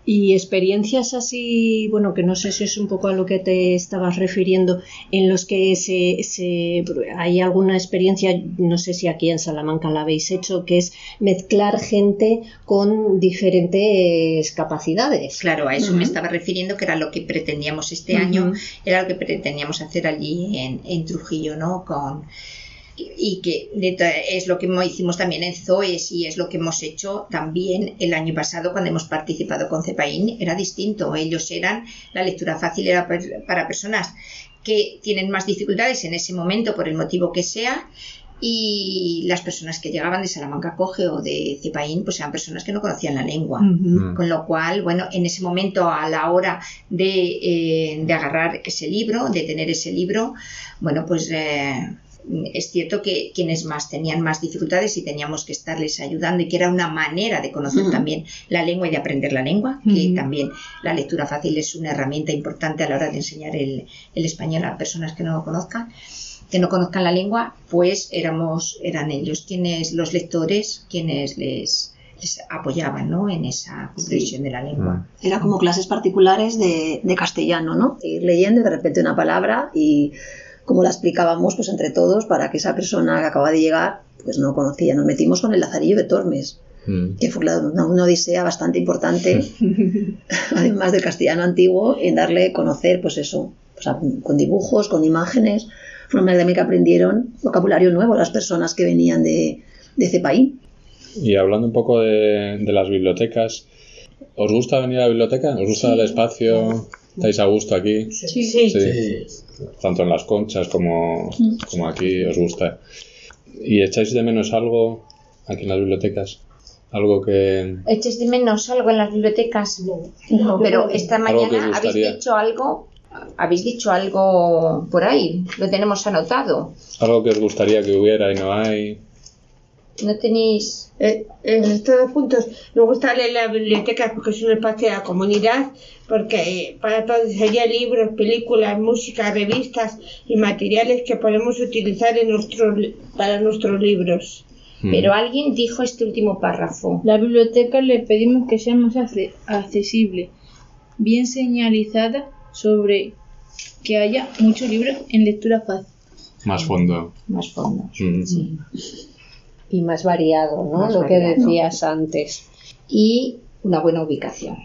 Y experiencias así, bueno, que no sé si es un poco a lo que te estabas refiriendo, en los que se, hay alguna experiencia, no sé si aquí en Salamanca la habéis hecho, que es mezclar gente con diferentes capacidades. Claro, a eso me estaba refiriendo, que era lo que pretendíamos este año, era lo que pretendíamos hacer allí en, en Trujillo, ¿no? Con y que es lo que hicimos también en ZOES y es lo que hemos hecho también el año pasado cuando hemos participado con CEPAIN. Era distinto. Ellos eran, la lectura fácil era para personas que tienen más dificultades en ese momento por el motivo que sea y las personas que llegaban de Salamanca Coge o de Cepaín pues eran personas que no conocían la lengua. Mm. Con lo cual, bueno, en ese momento a la hora de, eh, de agarrar ese libro, de tener ese libro, bueno, pues... Eh, es cierto que quienes más tenían más dificultades y teníamos que estarles ayudando y que era una manera de conocer también la lengua y de aprender la lengua, que también la lectura fácil es una herramienta importante a la hora de enseñar el, español a personas que no lo conozcan que no conozcan la lengua, pues éramos, eran ellos quienes, los lectores, quienes les, apoyaban ¿no? en esa comprensión de la lengua. Era como clases particulares de, de castellano, ¿no? Ir leyendo de repente una palabra y como la explicábamos pues entre todos para que esa persona que acaba de llegar pues no conocía. Nos metimos con el Lazarillo de Tormes, mm. que fue una, odisea bastante importante, además del castellano antiguo, en darle a conocer pues eso, con dibujos, con imágenes. Fue una manera que aprendieron vocabulario nuevo las personas que venían de, de ese país. Y hablando un poco de, las bibliotecas, ¿os gusta venir a la biblioteca? ¿Os gusta el espacio? ¿Estáis a gusto aquí? sí. sí. sí tanto en las conchas como, como aquí, os gusta. ¿Y echáis de menos algo aquí en las bibliotecas? Algo que... ¿Echáis de menos algo en las bibliotecas? No, pero esta mañana habéis dicho algo habéis dicho algo por ahí, lo tenemos anotado. Algo que os gustaría que hubiera y no hay. No tenéis. Eh, en estos puntos, me gusta leer la biblioteca porque es un espacio de la comunidad, porque eh, para todos sería libros, películas, música, revistas y materiales que podemos utilizar en nuestros, para nuestros libros. Hmm. Pero alguien dijo este último párrafo. La biblioteca le pedimos que sea más accesible, bien señalizada sobre que haya muchos libros en lectura fácil. Más fondo. Más fondo. Hmm. Sí y más variado, ¿no? Lo que decías antes. Y una buena ubicación,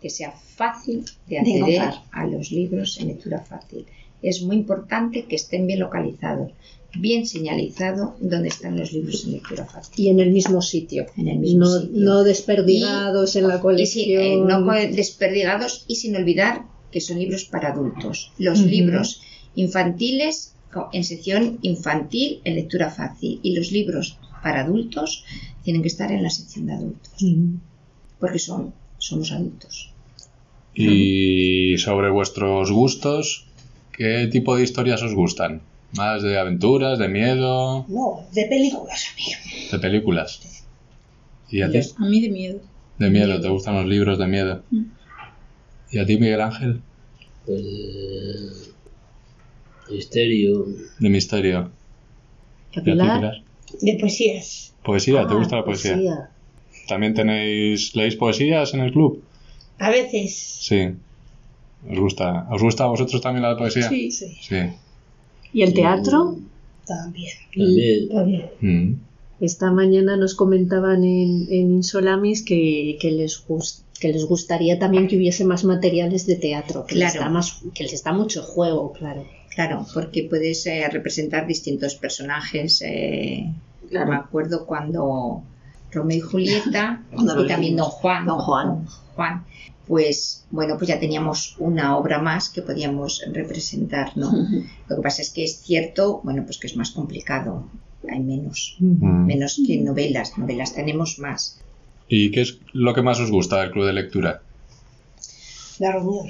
que sea fácil de acceder a los libros en lectura fácil. Es muy importante que estén bien localizados, bien señalizado dónde están los libros en lectura fácil. Y en el mismo sitio. En el mismo no, sitio. No desperdigados en la colección. Eh, no desperdigados y sin olvidar que son libros para adultos. Los libros infantiles en sección infantil en lectura fácil y los libros para adultos tienen que estar en la sección de adultos. Porque son, somos adultos. Y sobre vuestros gustos, ¿qué tipo de historias os gustan? ¿Más de aventuras, de miedo? No, de películas, amigo. ¿De películas? ¿Y a ti? A mí de miedo. De miedo, ¿te gustan los libros de miedo? Mm. ¿Y a ti, Miguel Ángel? Pues de misterio. De misterio. ¿Y a Pilar? De poesías. ¿Poesía? ¿Te ah, gusta la poesía? ¿También tenéis, leéis poesías en el club? A veces. Sí. ¿Os gusta? ¿Os gusta a vosotros también la poesía? Sí, sí. ¿Y el teatro? También. También. Mm. Esta mañana nos comentaban en, Insolamis que, que les que les gustaría también que hubiese más materiales de teatro, que, les, da más, que les da mucho juego, claro. Claro, porque puedes eh, representar distintos personajes. Eh, Me acuerdo cuando Romeo y Julieta y también Don Juan. Don Juan. Juan. Pues bueno, pues ya teníamos una obra más que podíamos representar, ¿no? Lo que pasa es que es cierto, bueno, pues que es más complicado hay menos, Mm. menos que novelas, novelas tenemos más. ¿Y qué es lo que más os gusta del club de lectura? La reunión.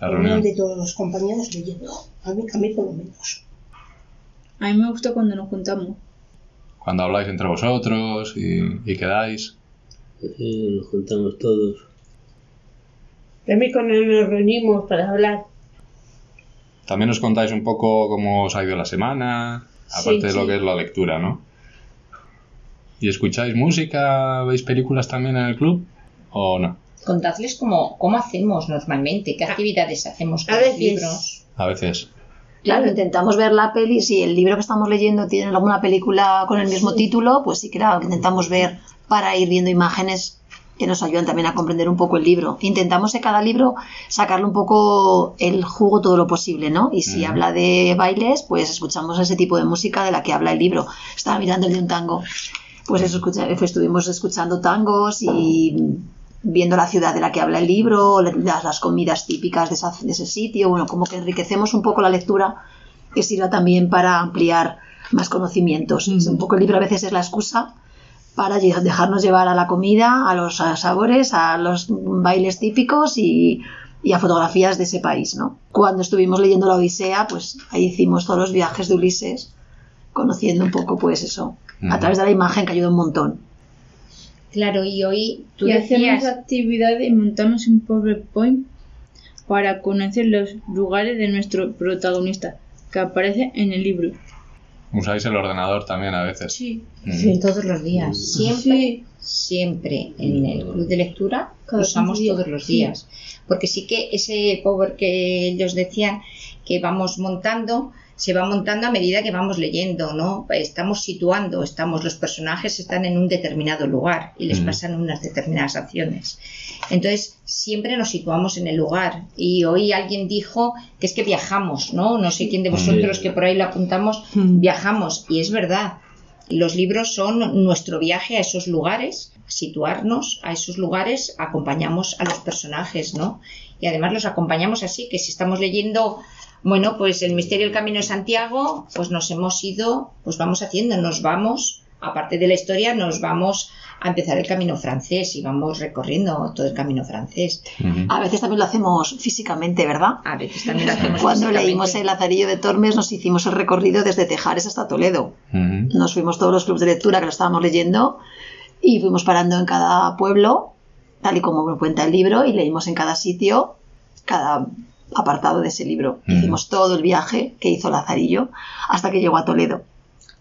La reunión reunión. de todos los compañeros leyendo. A mí, a mí por lo menos. A mí me gusta cuando nos juntamos. Cuando habláis entre vosotros y, y quedáis. Sí, nos juntamos todos. También cuando nos reunimos para hablar. También os contáis un poco cómo os ha ido la semana, aparte Sí, de lo sí. que es la lectura, ¿no? ¿Y escucháis música? ¿Veis películas también en el club? ¿O no? Contadles cómo, cómo hacemos normalmente, qué actividades hacemos con A los veces. libros. A veces. Claro, intentamos ver la peli. Si el libro que estamos leyendo tiene alguna película con el mismo título, pues sí, claro, que intentamos ver para ir viendo imágenes que nos ayudan también a comprender un poco el libro. Intentamos de cada libro sacarle un poco el jugo todo lo posible, ¿no? Y si habla de bailes, pues escuchamos ese tipo de música de la que habla el libro. Estaba mirando el de un tango. Pues eso, pues estuvimos escuchando tangos y viendo la ciudad de la que habla el libro, las, las comidas típicas de, esa- de ese sitio, bueno, como que enriquecemos un poco la lectura que sirva también para ampliar más conocimientos. Es Un poco el libro a veces es la excusa para dejarnos llevar a la comida, a los a sabores, a los bailes típicos y, y a fotografías de ese país, ¿no? Cuando estuvimos leyendo la Odisea, pues ahí hicimos todos los viajes de Ulises, conociendo un poco, pues eso, a través de la imagen que ayuda un montón. Claro, y hoy tú y hacemos actividades y montamos un PowerPoint para conocer los lugares de nuestro protagonista que aparece en el libro. Usáis el ordenador también a veces. Sí. Mm. Sí, todos los días, siempre, Sí. siempre en el club de lectura Cada usamos 15 días, todos los sí. días, porque sí que ese power que ellos decían que vamos montando se va montando a medida que vamos leyendo, ¿no? Estamos situando, estamos los personajes están en un determinado lugar y les Mm. pasan unas determinadas acciones. Entonces, siempre nos situamos en el lugar. Y hoy alguien dijo que es que viajamos, ¿no? No sé quién de vosotros que por ahí lo apuntamos, viajamos. Y es verdad. Los libros son nuestro viaje a esos lugares, situarnos a esos lugares, acompañamos a los personajes, ¿no? Y además los acompañamos así, que si estamos leyendo, bueno, pues el misterio del camino de Santiago, pues nos hemos ido, pues vamos haciendo, nos vamos, aparte de la historia, nos vamos a empezar el camino francés y vamos recorriendo todo el camino francés. A veces también lo hacemos físicamente, ¿verdad? A veces también lo hacemos Cuando leímos el Lazarillo de Tormes nos hicimos el recorrido desde Tejares hasta Toledo. Nos fuimos todos los clubes de lectura que lo estábamos leyendo y fuimos parando en cada pueblo, tal y como me cuenta el libro, y leímos en cada sitio cada apartado de ese libro. Ujú. Hicimos todo el viaje que hizo Lazarillo hasta que llegó a Toledo.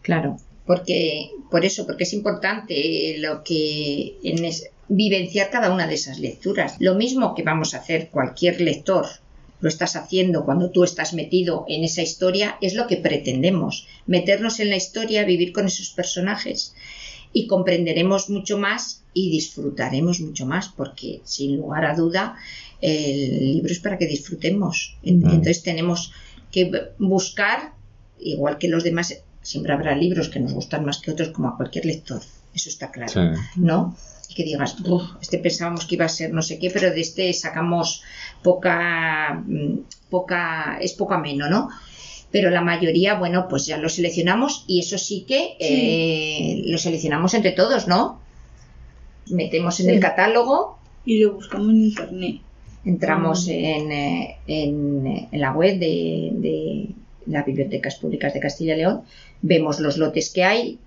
Claro, porque por eso, porque es importante lo que en es- vivenciar cada una de esas lecturas. Lo mismo que vamos a hacer cualquier lector, lo estás haciendo cuando tú estás metido en esa historia, es lo que pretendemos, meternos en la historia, vivir con esos personajes y comprenderemos mucho más y disfrutaremos mucho más, porque sin lugar a duda el libro es para que disfrutemos. En-. Entonces tenemos que buscar, igual que los demás, siempre habrá libros que nos gustan más que otros, como a cualquier lector, eso está claro, Sí. ¿no? Y que digas, "Uf, este pensábamos que iba a ser no sé qué, pero de este sacamos poca, mm, poca, es poco ameno, ¿no? Pero la mayoría, bueno, pues ya lo seleccionamos y eso sí que eh, lo seleccionamos entre todos, ¿no? Metemos en Sí. el catálogo Y lo buscamos en internet. Entramos en, eh, en, eh, en la web de, de las bibliotecas públicas de Castilla y León, vemos los lotes que hay,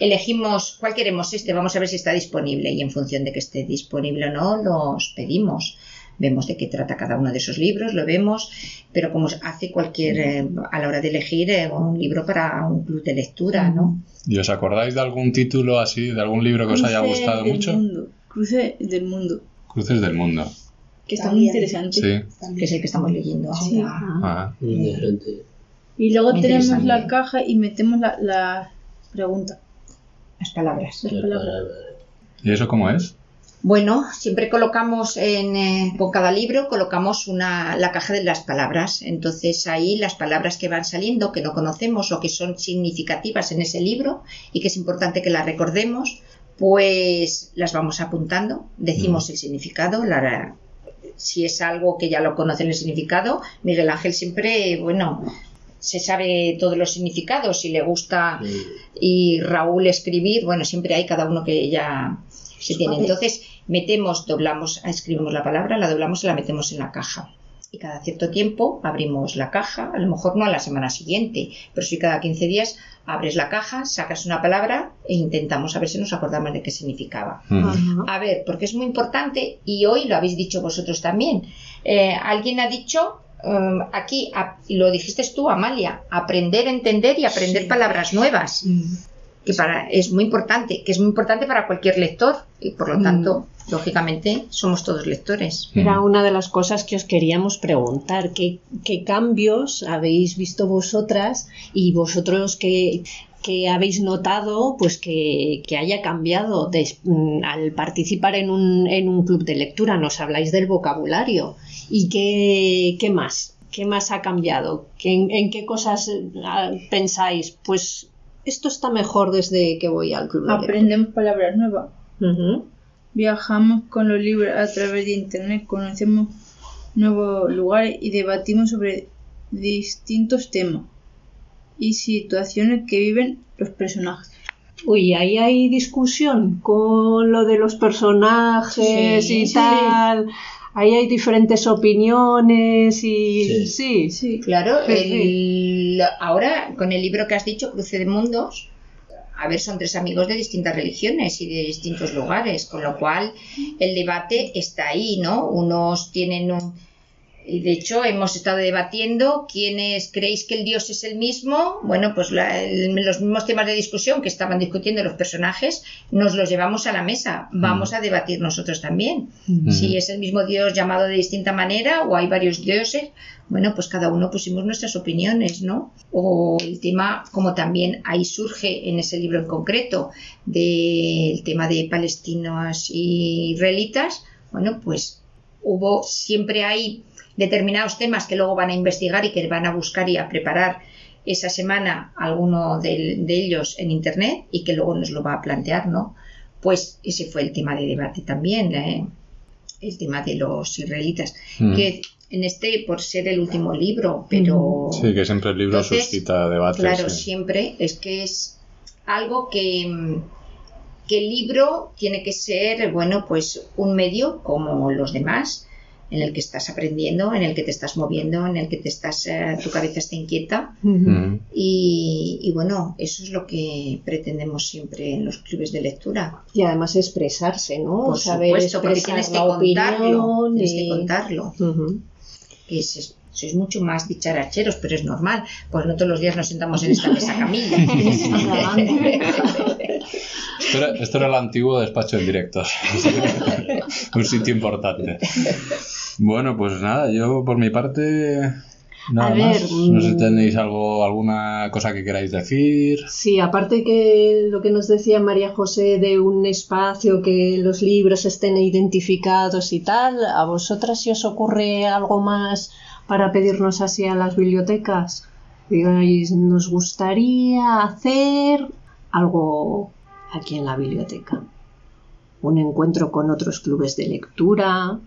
elegimos cuál queremos este, vamos a ver si está disponible y en función de que esté disponible o no, los pedimos. Vemos de qué trata cada uno de esos libros, lo vemos, pero como hace cualquier, eh, a la hora de elegir eh, un libro para un club de lectura, ¿no? ¿Y os acordáis de algún título así, de algún libro que os haya gustado del mucho? Mundo. Cruce del mundo. Cruces del mundo. Que está muy interesante. Sí. Que es el que estamos leyendo Sí. ahora. Ah. Muy interesante. Y luego Muy tenemos la caja y metemos la, la pregunta. Las palabras. Las La palabras. palabra. ¿Y eso cómo es? Bueno, siempre colocamos en, eh, con cada libro colocamos una, la caja de las palabras. Entonces ahí las palabras que van saliendo, que no conocemos o que son significativas en ese libro y que es importante que las recordemos, pues las vamos apuntando, decimos el significado, la- si es algo que ya lo conocen el significado, Miguel Ángel siempre, bueno, se sabe todos los significados y le gusta y Raúl escribir, bueno, siempre hay cada uno que ya se tiene. Entonces metemos, doblamos, escribimos la palabra, la doblamos y la metemos en la caja. Y cada cierto tiempo abrimos la caja, a lo mejor no a la semana siguiente, pero sí cada 15 días abres la caja, sacas una palabra e intentamos a ver si nos acordamos de qué significaba. A ver, porque es muy importante y hoy lo habéis dicho vosotros también. Eh, alguien ha dicho um, aquí, y lo dijiste tú, Amalia, aprender a entender y aprender palabras nuevas. Que para, es muy importante, que es muy importante para cualquier lector y por lo tanto, lógicamente, somos todos lectores. Era una de las cosas que os queríamos preguntar, ¿qué, qué cambios habéis visto vosotras y vosotros qué, qué habéis notado pues que, que haya cambiado mm, al participar en un, en un club de lectura? Nos habláis del vocabulario. ¿Y qué, qué más? ¿Qué más ha cambiado? ¿Qué- en, en qué cosas eh, ah, pensáis? Pues esto está mejor desde que voy al club de lectura. Aprendemos palabras nuevas. Viajamos con los libros a través de internet, conocemos nuevos lugares y debatimos sobre distintos temas y situaciones que viven los personajes. Uy, ahí hay discusión con lo de los personajes Sí, y sí. tal. Ahí hay diferentes opiniones y sí, Sí. Claro, el- ahora con el libro que has dicho, Cruce de Mundos, a ver, son tres amigos de distintas religiones y de distintos lugares, con lo cual el debate está ahí, ¿no? Unos tienen un... Y de hecho hemos estado debatiendo quiénes creéis que el Dios es el mismo. Bueno, pues la- el- los mismos temas de discusión que estaban discutiendo los personajes nos los llevamos a la mesa. Vamos a debatir nosotros también. Si es el mismo Dios llamado de distinta manera o hay varios dioses, bueno, pues cada uno pusimos nuestras opiniones, ¿no? O el tema, como también ahí surge en ese libro en concreto, del tema de palestinos y israelitas, bueno, pues hubo, siempre hay determinados temas que luego van a investigar y que van a buscar y a preparar esa semana alguno de, de ellos en internet y que luego nos lo va a plantear, ¿no? Pues ese fue el tema de debate también, ¿eh? el tema de los israelitas, Mm. que en este por ser el último libro, pero Sí, que siempre el libro Entonces, suscita debates. claro, sí. siempre es que es algo que, mm, que el libro tiene que ser, bueno, pues un medio como los demás, en el que estás aprendiendo, en el que te estás moviendo, en el que te estás, eh, tu cabeza está inquieta. Y, y bueno, eso es lo que pretendemos siempre en los clubes de lectura. Y además expresarse, ¿no? Por Saber supuesto, porque tienes que contarlo. opinión Tienes que y- contarlo. Que es- es- sois mucho más dicharacheros, pero es normal, pues no todos los días nos sentamos en esta mesa camilla. Esto era, esto era el antiguo despacho en directos. Un sitio importante. Bueno, pues nada, yo por mi parte. Nada A ver, más. No sé si mm. tenéis algo, alguna cosa que queráis decir. Sí, aparte que lo que nos decía María José de un espacio que los libros estén identificados y tal, ¿a vosotras si os ocurre algo más para pedirnos así a las bibliotecas? Digáis, nos gustaría hacer algo aquí en la biblioteca. Un encuentro con otros clubes de lectura.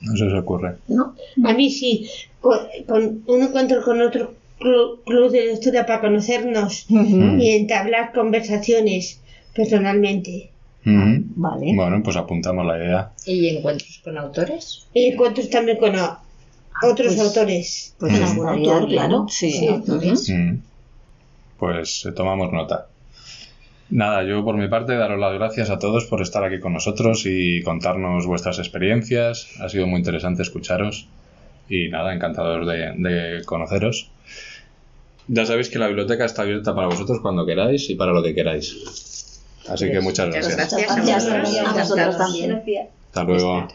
No se os ocurre. ¿No? A mí sí, con, con un encuentro con otro club, club de lectura para conocernos y entablar conversaciones personalmente. Vale. Bueno, pues apuntamos la idea. ¿Y encuentros con autores? Y encuentros también con a- otros pues- autores. Pues Autor, claro. Sí. Sí. autores. Pues eh, tomamos nota. Nada, yo por mi parte daros las gracias a todos por estar aquí con nosotros y contarnos vuestras experiencias. Ha sido muy interesante escucharos y nada, encantados de, de conoceros. Ya sabéis que la biblioteca está abierta para vosotros cuando queráis y para lo que queráis. Así que muchas Muchas gracias. gracias, Muchas gracias a vosotros. a vosotros también. Hasta luego.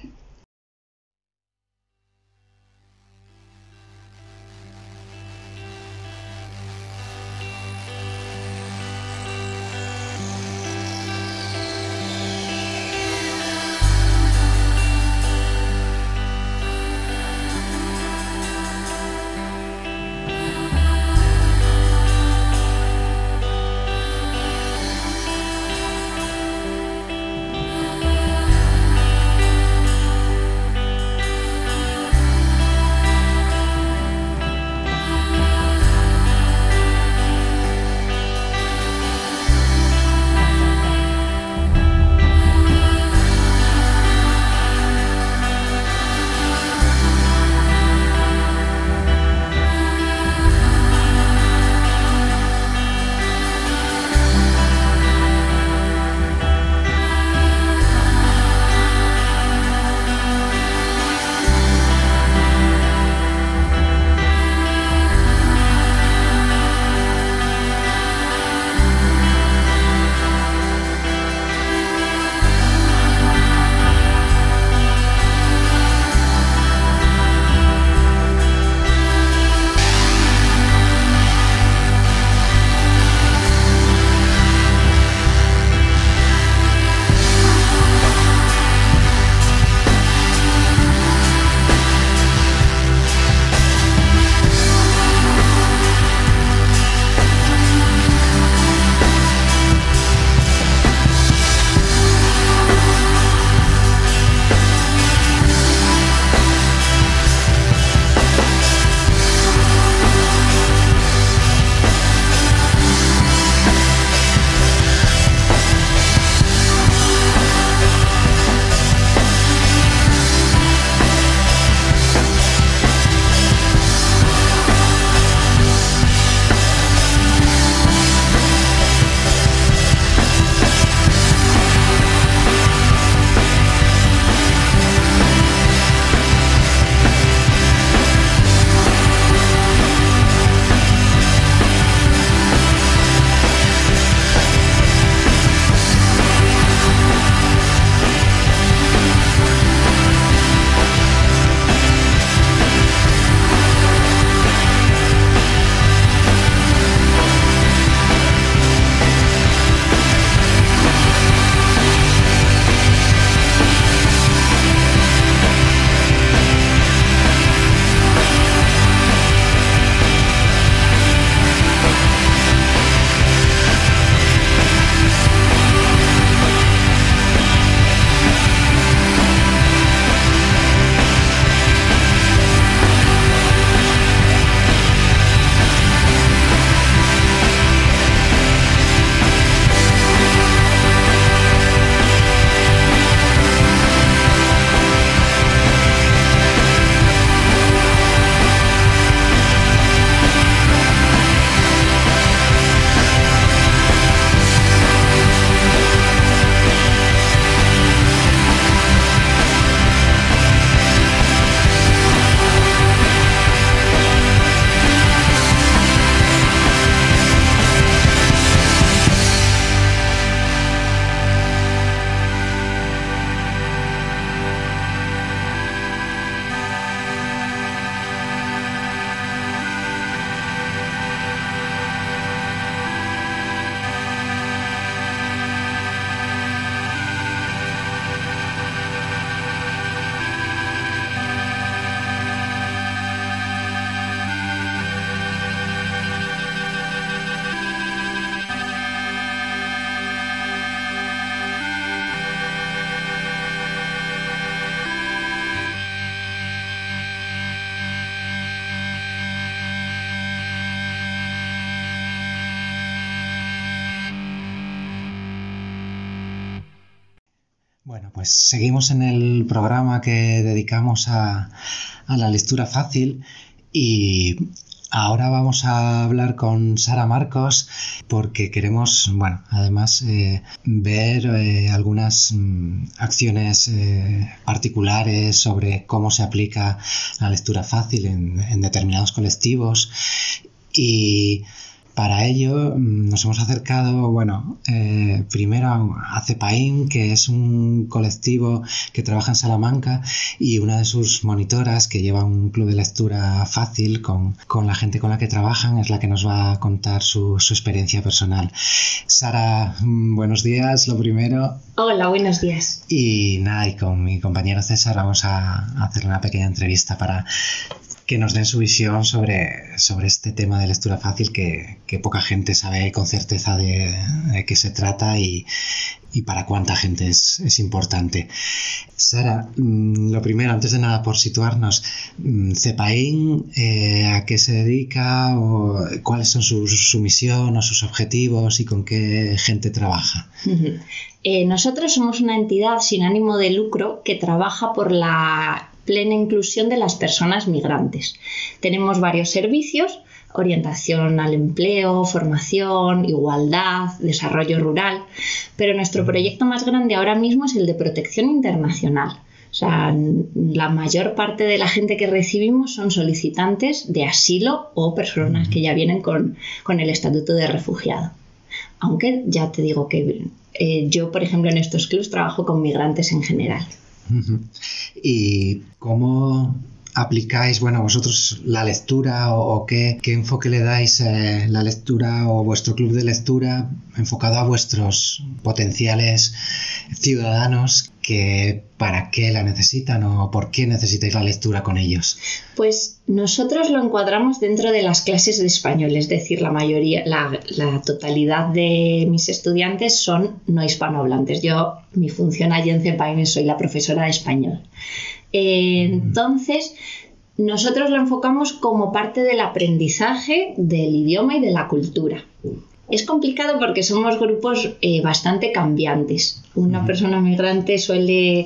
En el programa que dedicamos a, a la lectura fácil y Ahora vamos a hablar con Sara Marcos porque queremos, bueno, además eh, ver eh, algunas mm, acciones eh, particulares sobre cómo se aplica la lectura fácil en, en determinados colectivos y para ello mm, nos hemos acercado, bueno, eh, primero a Cepaín, que es un colectivo que trabaja en Salamanca y una de sus monitoras, que lleva un club de lectura fácil con, la gente con la que trabajan, es la que nos va a contar su, experiencia personal. Sara, mm, buenos días, lo primero. Hola, buenos días. Y nada, y con mi compañero César vamos a hacer una pequeña entrevista para que nos den su visión sobre, sobre este tema de lectura fácil que, poca gente sabe con certeza de, qué se trata y, para cuánta gente es, importante. Sara, mm, lo primero, antes de nada, por situarnos, mm, CEPAIN, eh, ¿a qué se dedica? O ¿Cuáles son su, su, misión o sus objetivos y con qué gente trabaja? Eh, nosotros somos una entidad sin ánimo de lucro que trabaja por la plena inclusión de las personas migrantes. Tenemos varios servicios, orientación al empleo, formación, igualdad, desarrollo rural, pero nuestro proyecto más grande ahora mismo es el de protección internacional. O sea, la mayor parte de la gente que recibimos son solicitantes de asilo o personas que ya vienen con, el estatuto de refugiado. Aunque ya te digo que eh, yo, por ejemplo, en estos clubs trabajo con migrantes en general. ¿Y cómo aplicáis, bueno, vosotros la lectura o, qué, enfoque le dais eh, la lectura o vuestro club de lectura enfocado a vuestros potenciales ciudadanos que para qué la necesitan o por qué necesitáis la lectura con ellos? Pues nosotros lo encuadramos dentro de las clases de español, es decir, la mayoría, la, totalidad de mis estudiantes son no hispanohablantes. Yo, mi función allí en CEPAIN soy la profesora de español. Entonces, nosotros lo enfocamos como parte del aprendizaje del idioma y de la cultura. Es complicado porque somos grupos eh, bastante cambiantes. Una persona migrante suele,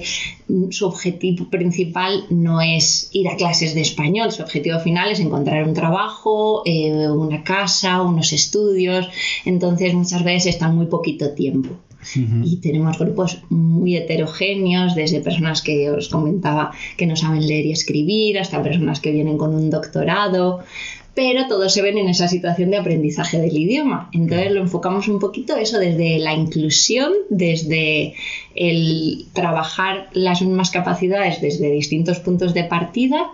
su objetivo principal no es ir a clases de español, su objetivo final es encontrar un trabajo, eh, una casa, unos estudios, entonces muchas veces están muy poquito tiempo. Y tenemos grupos muy heterogéneos, desde personas que os comentaba que no saben leer y escribir, hasta personas que vienen con un doctorado pero todos se ven en esa situación de aprendizaje del idioma. Entonces lo enfocamos un poquito eso desde la inclusión, desde el trabajar las mismas capacidades desde distintos puntos de partida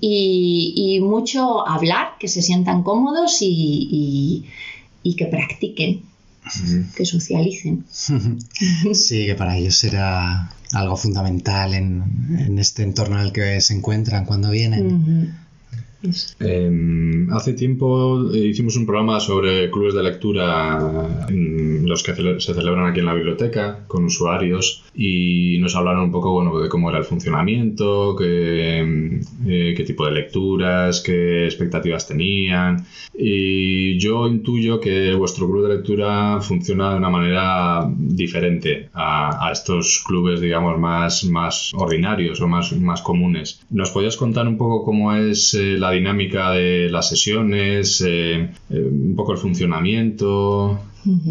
y, mucho hablar, que se sientan cómodos y, que practiquen, que socialicen. Sí, que para ellos será algo fundamental en, este entorno en el que se encuentran cuando vienen. Em, hace tiempo eh, hicimos un programa sobre clubes de lectura, los que se celebran aquí en la biblioteca, con usuarios, y nos hablaron un poco bueno, de cómo era el funcionamiento, qué, eh, qué tipo de lecturas, qué expectativas tenían. Y yo intuyo que vuestro club de lectura funciona de una manera diferente a, estos clubes, digamos, más, más ordinarios o más, más comunes. ¿Nos podías contar un poco cómo es eh, la dinámica de las sesiones, eh, eh, un poco el funcionamiento,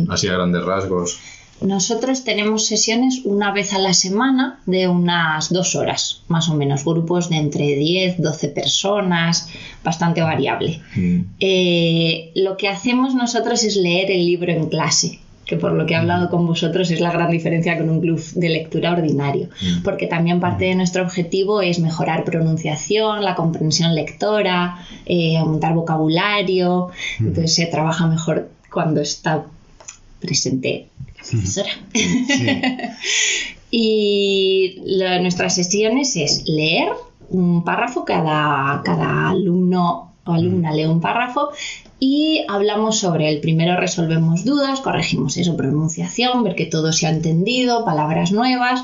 así a grandes rasgos. Nosotros tenemos sesiones una vez a la semana de unas dos horas, más o menos, grupos de entre 10, 12 personas, bastante variable. Mm. Eh, lo que hacemos nosotros es leer el libro en clase que por lo que he hablado con vosotros es la gran diferencia con un club de lectura ordinario, mm. porque también parte de nuestro objetivo es mejorar pronunciación, la comprensión lectora, eh, aumentar vocabulario, mm. entonces se trabaja mejor cuando está presente la profesora. y nuestras sesiones es leer un párrafo, cada, cada alumno o alumna mm. lee un párrafo y hablamos sobre el primero resolvemos dudas, corregimos eso, pronunciación, ver que todo se ha entendido, palabras nuevas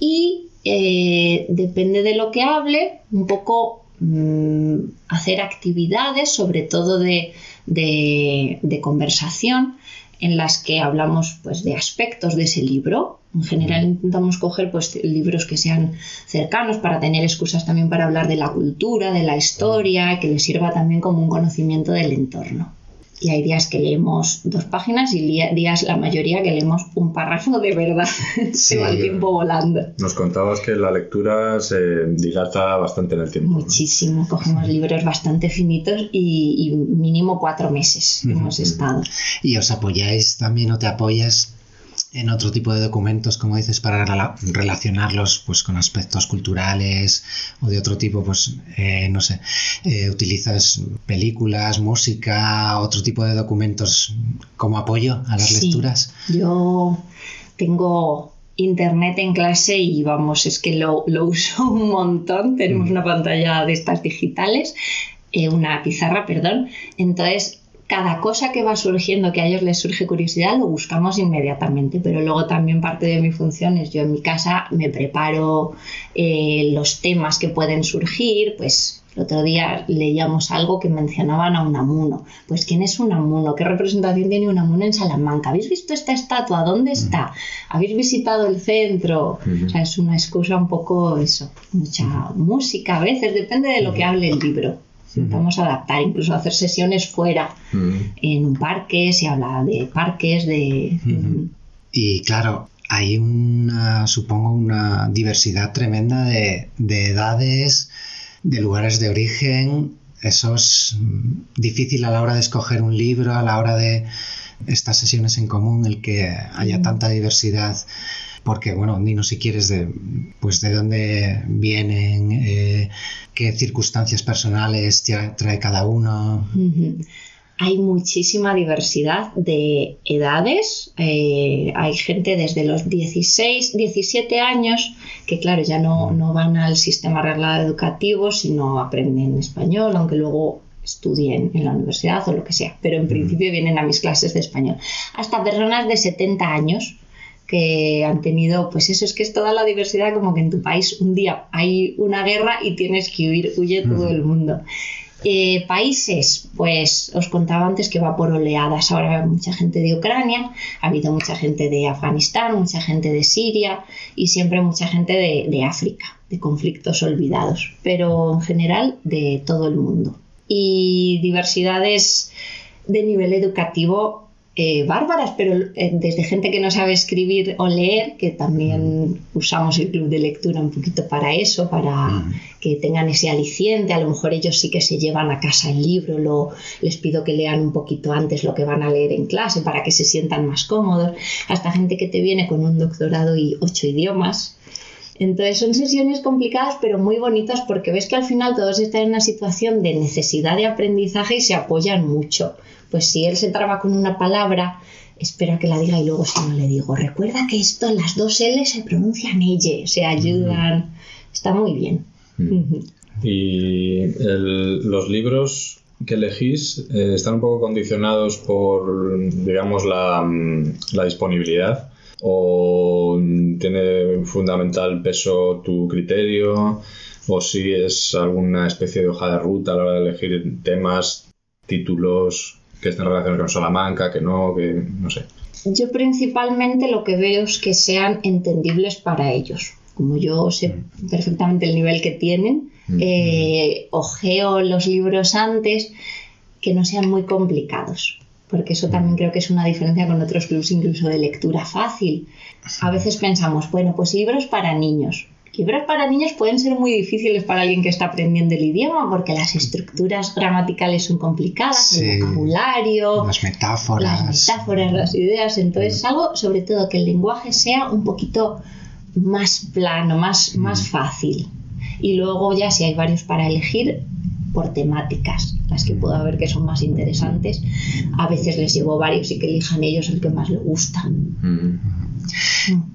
y eh, depende de lo que hable, un poco mm, hacer actividades, sobre todo de, de, conversación, en las que hablamos pues, de aspectos de ese libro, En general intentamos coger pues, libros que sean cercanos para tener excusas también para hablar de la cultura, de la historia, que les sirva también como un conocimiento del entorno. Y hay días que leemos dos páginas y días la mayoría que leemos un párrafo de verdad. se va el tiempo volando. Nos contabas que la lectura se dilata bastante en el tiempo. Muchísimo. Cogemos libros bastante finitos y, mínimo cuatro meses hemos estado. ¿Y os apoyáis también o te apoyas en otro tipo de documentos, como dices, para relacionarlos pues con aspectos culturales o de otro tipo, pues eh, no sé, eh, utilizas películas, música, otro tipo de documentos como apoyo a las lecturas. Yo tengo internet en clase y vamos, es que lo, uso un montón. Tenemos mm. una pantalla de estas digitales, eh, una pizarra, perdón. Entonces cada cosa que va surgiendo, que a ellos les surge curiosidad, lo buscamos inmediatamente, pero luego también parte de mi función es yo en mi casa me preparo eh, los temas que pueden surgir, pues el otro día leíamos algo que mencionaban a Unamuno. Pues ¿quién es Unamuno? ¿Qué representación tiene Unamuno en Salamanca? ¿Habéis visto esta estatua? ¿Dónde está? ¿Habéis visitado el centro? O sea, es una excusa un poco eso, mucha música a veces, depende de lo que hable el libro. A adaptar, incluso hacer sesiones fuera, en un parque, se habla de parques, de... Y claro, hay una, supongo, una diversidad tremenda de, edades, de lugares de origen. Eso es mm, difícil a la hora de escoger un libro, a la hora de estas sesiones en común, el que haya tanta diversidad porque bueno, no si quieres de, pues de dónde vienen, eh, qué circunstancias personales trae cada uno. Hay muchísima diversidad de edades. Eh, hay gente desde los 16, 17 años que, claro, ya no, no van al sistema reglado educativo, sino aprenden español, aunque luego estudien en la universidad o lo que sea. Pero en principio vienen a mis clases de español. Hasta personas de 70 años que han tenido, pues eso es que es toda la diversidad, como que en tu país un día hay una guerra y tienes que huir, huye todo el mundo. Eh, países, pues os contaba antes que va por oleadas. Ahora hay mucha gente de Ucrania, ha habido mucha gente de Afganistán, mucha gente de Siria y siempre mucha gente de, de África, de conflictos olvidados, pero en general de todo el mundo. Y diversidades de nivel educativo eh, bárbaras, pero eh, desde gente que no sabe escribir o leer, que también usamos el club de lectura un poquito para eso, para que tengan ese aliciente, a lo mejor ellos sí que se llevan a casa el libro, lo, les pido que lean un poquito antes lo que van a leer en clase para que se sientan más cómodos, hasta gente que te viene con un doctorado y ocho idiomas, entonces son sesiones complicadas pero muy bonitas porque ves que al final todos están en una situación de necesidad de aprendizaje y se apoyan mucho pues si él se traba con una palabra, espera que la diga y luego si no le digo, recuerda que esto, las dos L se pronuncian ella, se ayudan, está muy bien. Y los libros que elegís eh, están un poco condicionados por, digamos, la, la disponibilidad o tiene fundamental peso tu criterio o si es alguna especie de hoja de ruta a la hora de elegir temas, títulos que estén relacionados con Salamanca, que no, que no sé. Yo principalmente lo que veo es que sean entendibles para ellos. Como yo sé mm. perfectamente el nivel que tienen, mm. eh, ojeo los libros antes que no sean muy complicados porque eso también mm. creo que es una diferencia con otros clubs incluso de lectura fácil. A veces pensamos, bueno, pues libros para niños libros para niños pueden ser muy difíciles para alguien que está aprendiendo el idioma porque las estructuras gramaticales son complicadas, el vocabulario, las metáforas, las metáforas, las ideas. Entonces, algo sobre todo que el lenguaje sea un poquito más plano, más, mm. más fácil. Y luego ya si hay varios para elegir, por temáticas, las que puedo ver que son más interesantes. A veces les llevo varios y que elijan ellos el que más les gusta. Mm.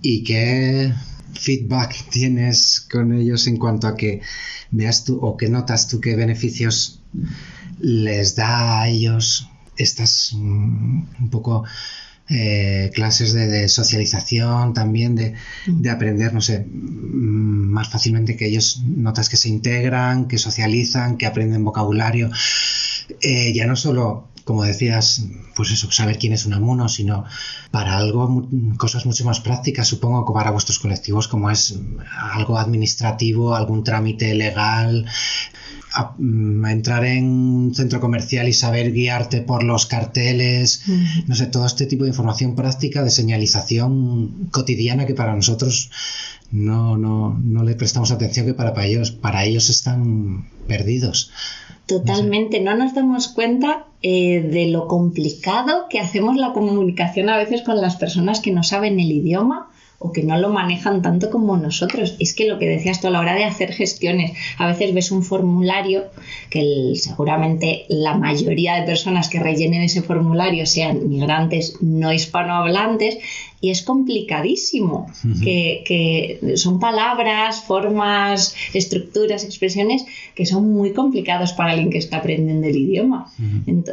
¿Y qué feedback tienes con ellos en cuanto a que veas tú o que notas tú qué beneficios les da a ellos estas mm, un poco eh, clases de, socialización también, de, de, aprender, no sé, mm, más fácilmente que ellos notas que se integran, que socializan, que aprenden vocabulario. Eh, ya no solo como decías, pues eso, saber quién es un amuno, sino para algo, cosas mucho más prácticas, supongo, para vuestros colectivos, como es algo administrativo, algún trámite legal, a, mm, entrar en un centro comercial y saber guiarte por los carteles, no sé, todo este tipo de información práctica de señalización cotidiana que para nosotros no, no, no le prestamos atención que para, para ellos, para ellos están perdidos. Totalmente, no, nos damos cuenta eh, de lo complicado que hacemos la comunicación a veces con las personas que no saben el idioma o que no lo manejan tanto como nosotros. Es que lo que decías tú a la hora de hacer gestiones, a veces ves un formulario que seguramente la mayoría de personas que rellenen ese formulario sean migrantes no hispanohablantes y es complicadísimo, que, son palabras, formas, estructuras, expresiones que son muy complicados para alguien que está aprendiendo el idioma.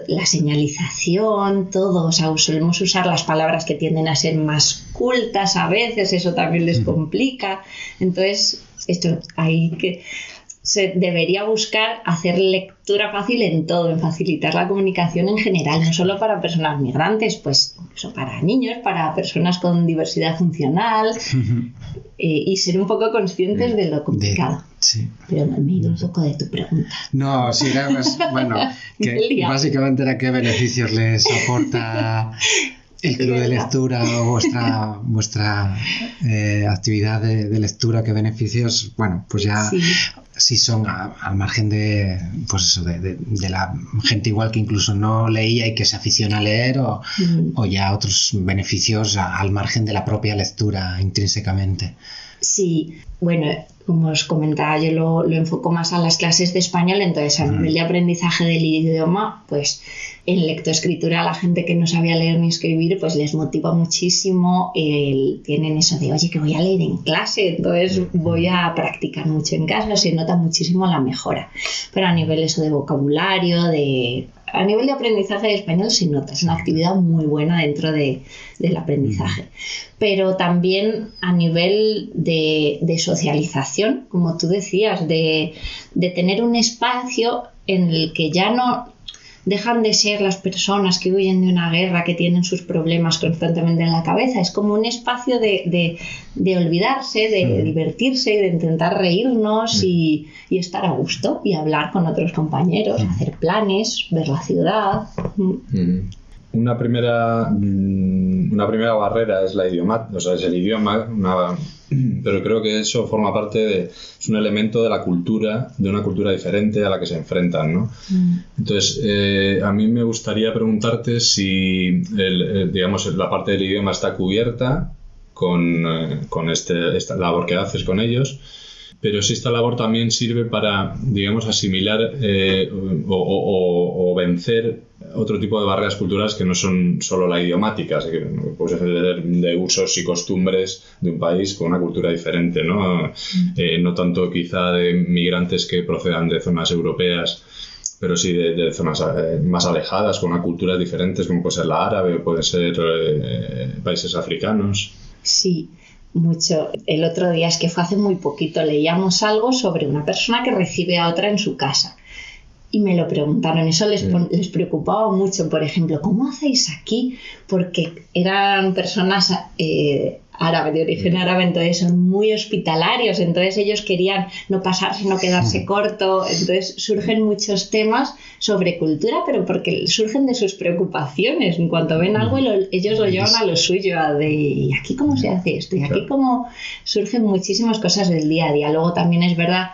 la señalización, todo, o sea, solemos usar las palabras que tienden a ser más cultas a veces, eso también les complica. Entonces, esto hay que se debería buscar hacer lectura fácil en todo, en facilitar la comunicación en general, no solo para personas migrantes, pues incluso para niños, para personas con diversidad funcional eh, y ser un poco conscientes de lo complicado. Pero me he ido un poco de tu pregunta. No, sí, era bueno, que básicamente era qué beneficios les aporta el club de lectura o vuestra, vuestra eh, actividad de, lectura, qué beneficios, bueno, pues ya si son al margen de, pues eso, de, la gente igual que incluso no leía y que se aficiona a leer o, o ya otros beneficios al margen de la propia lectura intrínsecamente. Sí, bueno, como os comentaba, yo lo, lo enfoco más a las clases de español, entonces a nivel de aprendizaje del idioma, pues en lectoescritura la gente que no sabía leer ni escribir, pues les motiva muchísimo, el, tienen eso de, oye, que voy a leer en clase, entonces voy a practicar mucho en casa, se nota muchísimo la mejora. Pero a nivel eso de vocabulario, de a nivel de aprendizaje de español se nota, es una actividad muy buena dentro de, del aprendizaje. Pero también a nivel de, de socialización, como tú decías, de, de, tener un espacio en el que ya no dejan de ser las personas que huyen de una guerra, que tienen sus problemas constantemente en la cabeza. Es como un espacio de, de, olvidarse, de divertirse, de intentar reírnos y, y, estar a gusto y hablar con otros compañeros, hacer planes, ver la ciudad. Una primera, mm, una primera barrera es la idioma, o sea, es el idioma, pero creo que eso forma parte de, es un elemento de la cultura, de una cultura diferente a la que se enfrentan, ¿no? Mm. Entonces, eh, a mí me gustaría preguntarte si, digamos, la parte del idioma está cubierta con, eh, con este, esta labor que haces con ellos pero si esta labor también sirve para, digamos, asimilar eh, o, vencer otro tipo de barreras culturales que no son solo la idiomática, así que puede ser de usos y costumbres de un país con una cultura diferente, ¿no? Mm. Eh, no tanto quizá de migrantes que procedan de zonas europeas, pero sí de, zonas eh, más alejadas, con una culturas diferentes, como puede ser la árabe, puede ser países africanos. Sí, mucho. El otro día es que fue hace muy poquito, leíamos algo sobre una persona que recibe a otra en su casa. Y me lo preguntaron, eso les, les preocupaba mucho, por ejemplo, ¿cómo hacéis aquí? Porque eran personas eh, árabe, de origen árabe, entonces son muy hospitalarios, entonces ellos querían no pasarse, no quedarse corto, entonces surgen muchos temas sobre cultura, pero porque surgen de sus preocupaciones, en cuanto ven algo ellos lo llevan a lo suyo, a de ¿y aquí cómo se hace esto? Y aquí cómo surgen muchísimas cosas del día a día. Luego también es verdad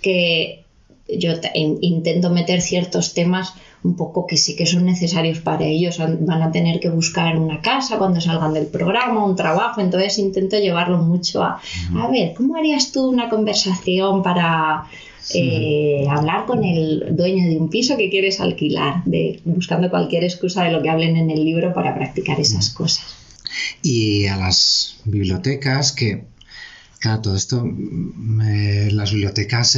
que yo intento meter ciertos temas un poco que sí que son necesarios para ellos. Van a tener que buscar una casa cuando salgan del programa, un trabajo, entonces intento llevarlo mucho a, a ver, ¿cómo harías tú una conversación para eh, hablar con el dueño de un piso que quieres alquilar, de, buscando cualquier excusa de lo que hablen en el libro para practicar esas cosas? Y a las bibliotecas que, claro, todo esto, mm, eh, las bibliotecas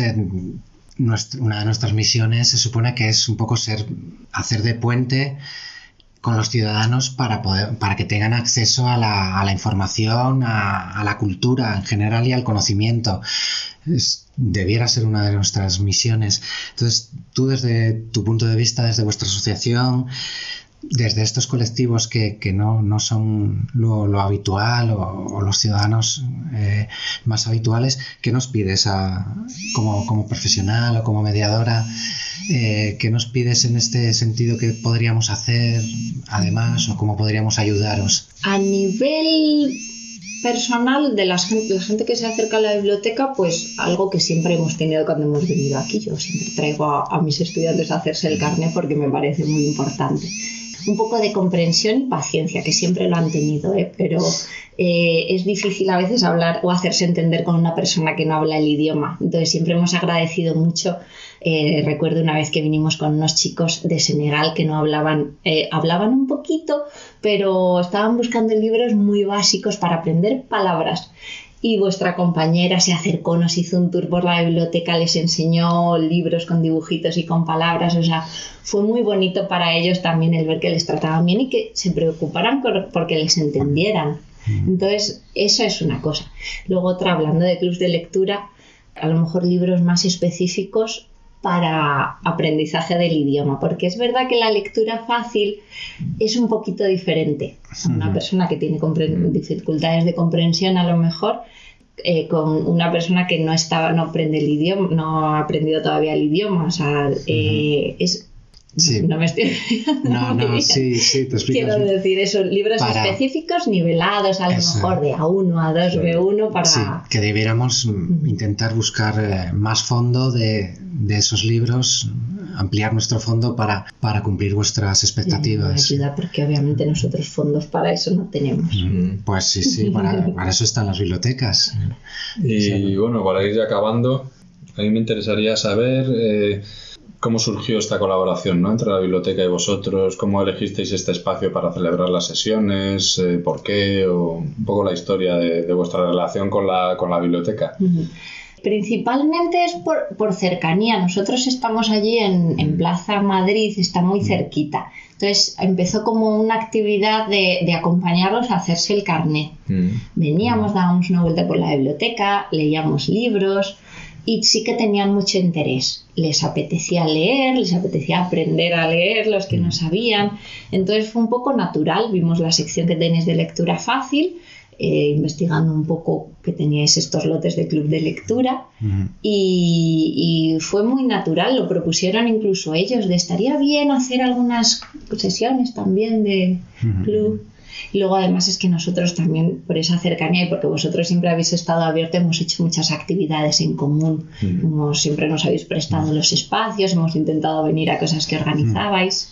una de nuestras misiones se supone que es un poco ser, hacer de puente con los ciudadanos para, poder, para que tengan acceso a la, a la información, a, la cultura en general y al conocimiento. debiera ser una de nuestras misiones. Entonces, tú desde tu punto de vista, desde vuestra asociación, desde estos colectivos que, no, son lo, habitual o, los ciudadanos eh, más habituales, ¿qué nos pides a, como, profesional o como mediadora? Eh, ¿Qué nos pides en este sentido que podríamos hacer además o cómo podríamos ayudaros? A nivel personal de la gente, la gente que se acerca a la biblioteca, pues algo que siempre hemos tenido cuando hemos venido aquí. Yo siempre traigo a, a mis estudiantes a hacerse el carnet porque me parece muy importante un poco de comprensión y paciencia, que siempre lo han tenido, ¿eh? pero eh, es difícil a veces hablar o hacerse entender con una persona que no habla el idioma. Entonces siempre hemos agradecido mucho. Eh, recuerdo una vez que vinimos con unos chicos de Senegal que no hablaban, hablaban un poquito, pero estaban buscando libros muy básicos para aprender palabras y vuestra compañera se acercó, nos hizo un tour por la biblioteca, les enseñó libros con dibujitos y con palabras, o sea, fue muy bonito para ellos también el ver que les trataban bien y que se preocuparan por, porque les entendieran. Mm. Entonces, eso es una cosa. Luego otra, hablando de clubs de lectura, a lo mejor libros más específicos para aprendizaje del idioma, porque es verdad que la lectura fácil es un poquito diferente. Una persona que tiene dificultades de comprensión a lo mejor eh, con una persona que no estaba, no aprende el idioma, no ha aprendido todavía el idioma, o sea, eh, es no me estoy. no, no, sí, sí, te Quiero decir, esos libros específicos nivelados a lo mejor de A1, A2, B1 para. Sí, que debiéramos intentar buscar eh, más fondo de, esos libros, ampliar nuestro fondo para, para cumplir vuestras expectativas. ayuda porque obviamente nosotros fondos para eso no tenemos. Pues sí, sí, para, eso están las bibliotecas. Y bueno, para ir acabando, a mí me interesaría saber. Eh, cómo surgió esta colaboración ¿no? entre la biblioteca y vosotros, cómo elegisteis este espacio para celebrar las sesiones, eh, por qué, o un poco la historia de, vuestra relación con la, con la biblioteca. Principalmente es por, cercanía. Nosotros estamos allí en, Plaza Madrid, está muy cerquita. Entonces empezó como una actividad de, de acompañarlos a hacerse el carnet. Veníamos, dábamos una vuelta por la biblioteca, leíamos libros, y sí que tenían mucho interés. Les apetecía leer, les apetecía aprender a leer los que no sabían. Entonces fue un poco natural. Vimos la sección que tenéis de lectura fácil, eh, investigando un poco que teníais estos lotes de club de lectura y, y, fue muy natural. Lo propusieron incluso ellos de estaría bien hacer algunas sesiones también de club. Y luego además es que nosotros también, por esa cercanía y porque vosotros siempre habéis estado abiertos, hemos hecho muchas actividades en común. siempre nos habéis prestado los espacios, hemos intentado venir a cosas que organizabais.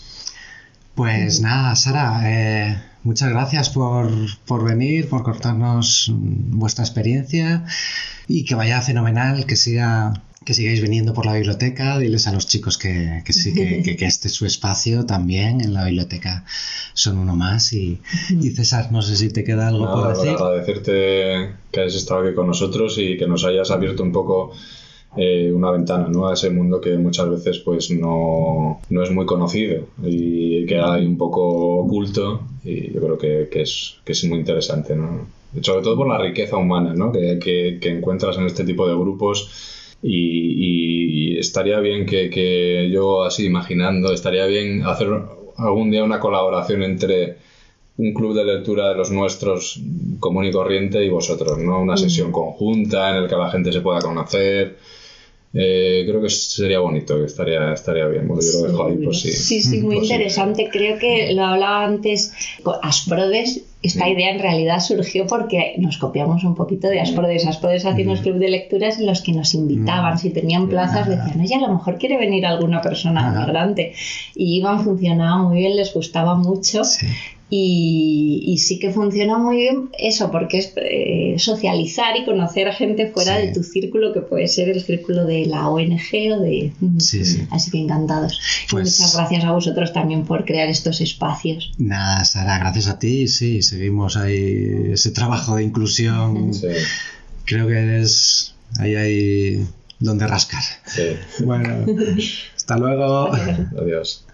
Pues nada, Sara, eh, muchas gracias por, por, venir, por cortarnos vuestra experiencia y que vaya fenomenal, que siga que sigáis viniendo por la biblioteca, diles a los chicos que, sí, que, este es su espacio también en la biblioteca son uno más. Y, César, no sé si te queda algo por decir. agradecerte que hayas estado aquí con nosotros y que nos hayas abierto un poco eh, una ventana ¿no? a ese mundo que muchas veces pues no, no, es muy conocido y queda ahí un poco oculto y yo creo que, que, es, que es muy interesante. ¿no? Sobre todo por la riqueza humana ¿no? que, que encuentras en este tipo de grupos y, estaría bien que, yo así imaginando, estaría bien hacer algún día una colaboración entre un club de lectura de los nuestros común y corriente y vosotros, ¿no? Una mm. sesión conjunta en la que la gente se pueda conocer. Eh, creo que sería bonito, que estaría, estaría bien. yo lo dejo ahí por si. Sí, sí, muy interesante. Creo que lo hablaba antes Asprodes esta idea en realidad surgió porque nos copiamos un poquito de Asprodes. Asprodes hacía unos clubes de lecturas en los que nos invitaban, si tenían plazas, decían, oye, a lo mejor quiere venir alguna persona migrante. Y iban, funcionaba muy bien, les gustaba mucho. Y, sí que funciona muy bien eso, porque es eh, socializar y conocer a gente fuera de tu círculo, que puede ser el círculo de la ONG o de... Así que encantados. Pues muchas gracias a vosotros también por crear estos espacios. Nada, Sara, gracias a ti. Sí, seguimos ahí ese trabajo de inclusión. Creo que es... Ahí hay donde rascar. Bueno, hasta luego. Adiós.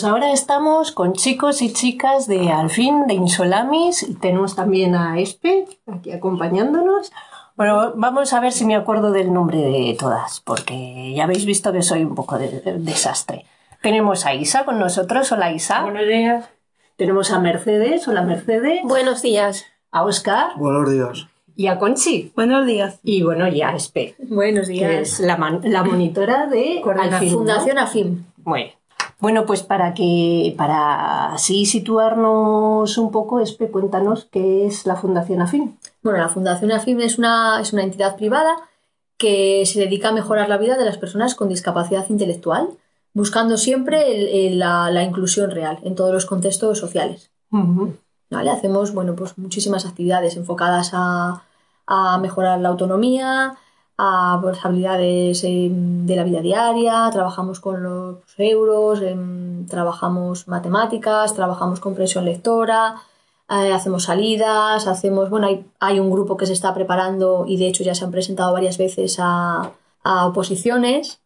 Pues ahora estamos con chicos y chicas de Alfin, de Insolamis, y tenemos también a Espe aquí acompañándonos. Bueno, vamos a ver si me acuerdo del nombre de todas, porque ya habéis visto que soy un poco de, de- desastre. Tenemos a Isa con nosotros. Hola Isa. Buenos días. Tenemos a Mercedes. Hola Mercedes. Buenos días. A Oscar. Buenos días. Y a Conchi. Buenos días. Y bueno, y a Espe. Buenos Que días. es la, monitora de Alfin, ¿no? Fundación AFIM. Bueno. Bueno, pues para que, para así situarnos un poco, Espe, cuéntanos qué es la Fundación AFIM. Bueno, la Fundación AFIM es una, es una entidad privada que se dedica a mejorar la vida de las personas con discapacidad intelectual, buscando siempre el- el- la, la inclusión real en todos los contextos sociales. ¿Vale? Hacemos bueno, pues muchísimas actividades enfocadas a, a mejorar la autonomía, a pues, habilidades em, de la vida diaria, trabajamos con los euros, em, trabajamos matemáticas, trabajamos comprensión lectora, eh, hacemos salidas, hacemos, bueno, hay, hay un grupo que se está preparando y de hecho ya se han presentado varias veces a, a oposiciones.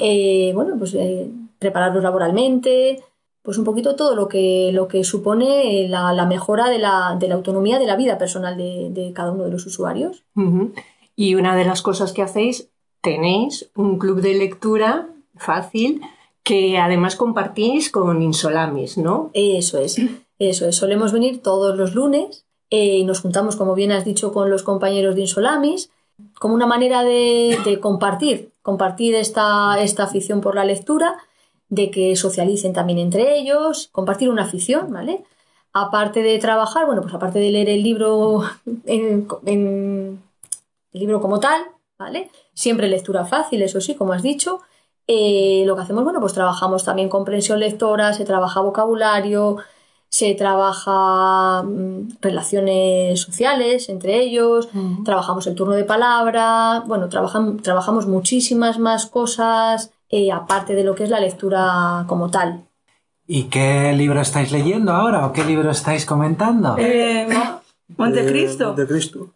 Eh, bueno, pues eh, prepararlos laboralmente, pues un poquito todo lo que, lo que supone eh, la, la mejora de la, de la autonomía de la vida personal de, de cada uno de los usuarios. Ujú. Y una de las cosas que hacéis, tenéis un club de lectura fácil que además compartís con Insolamis, ¿no? Eso es, eso es. Solemos venir todos los lunes eh, y nos juntamos, como bien has dicho, con los compañeros de Insolamis, como una manera de, compartir, compartir esta, esta afición por la lectura, de que socialicen también entre ellos, compartir una afición, ¿vale? Aparte de trabajar, bueno, pues aparte de leer el libro en, libro como tal, ¿vale? Siempre lectura fácil, eso sí, como has dicho. Eh, lo que hacemos, bueno, pues trabajamos también comprensión lectora, se trabaja vocabulario, se trabaja mm, relaciones sociales entre ellos, trabajamos el turno de palabra, bueno, trabajam- trabajamos muchísimas más cosas eh, aparte de lo que es la lectura como tal. ¿Y qué libro estáis leyendo ahora o qué libro estáis comentando? Eh, Mo- Montecristo. Montecristo.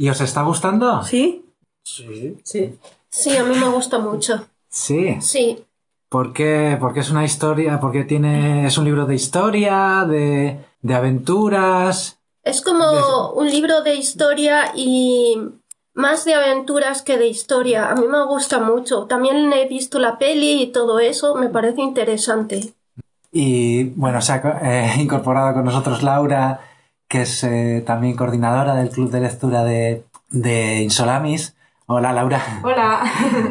¿Y os está gustando? ¿Sí? Sí. Sí. Sí, a mí me gusta mucho. Sí. Sí, ¿Por qué? Porque es una historia, porque tiene, es un libro de historia, de, de aventuras. Es como un libro de historia y más de aventuras que de historia. A mí me gusta mucho. También he visto la peli y todo eso, me parece interesante. Y bueno, se ha eh, incorporado con nosotros Laura, que es eh, también coordinadora del club de lectura de, de Insolamis. Hola Laura. Hola.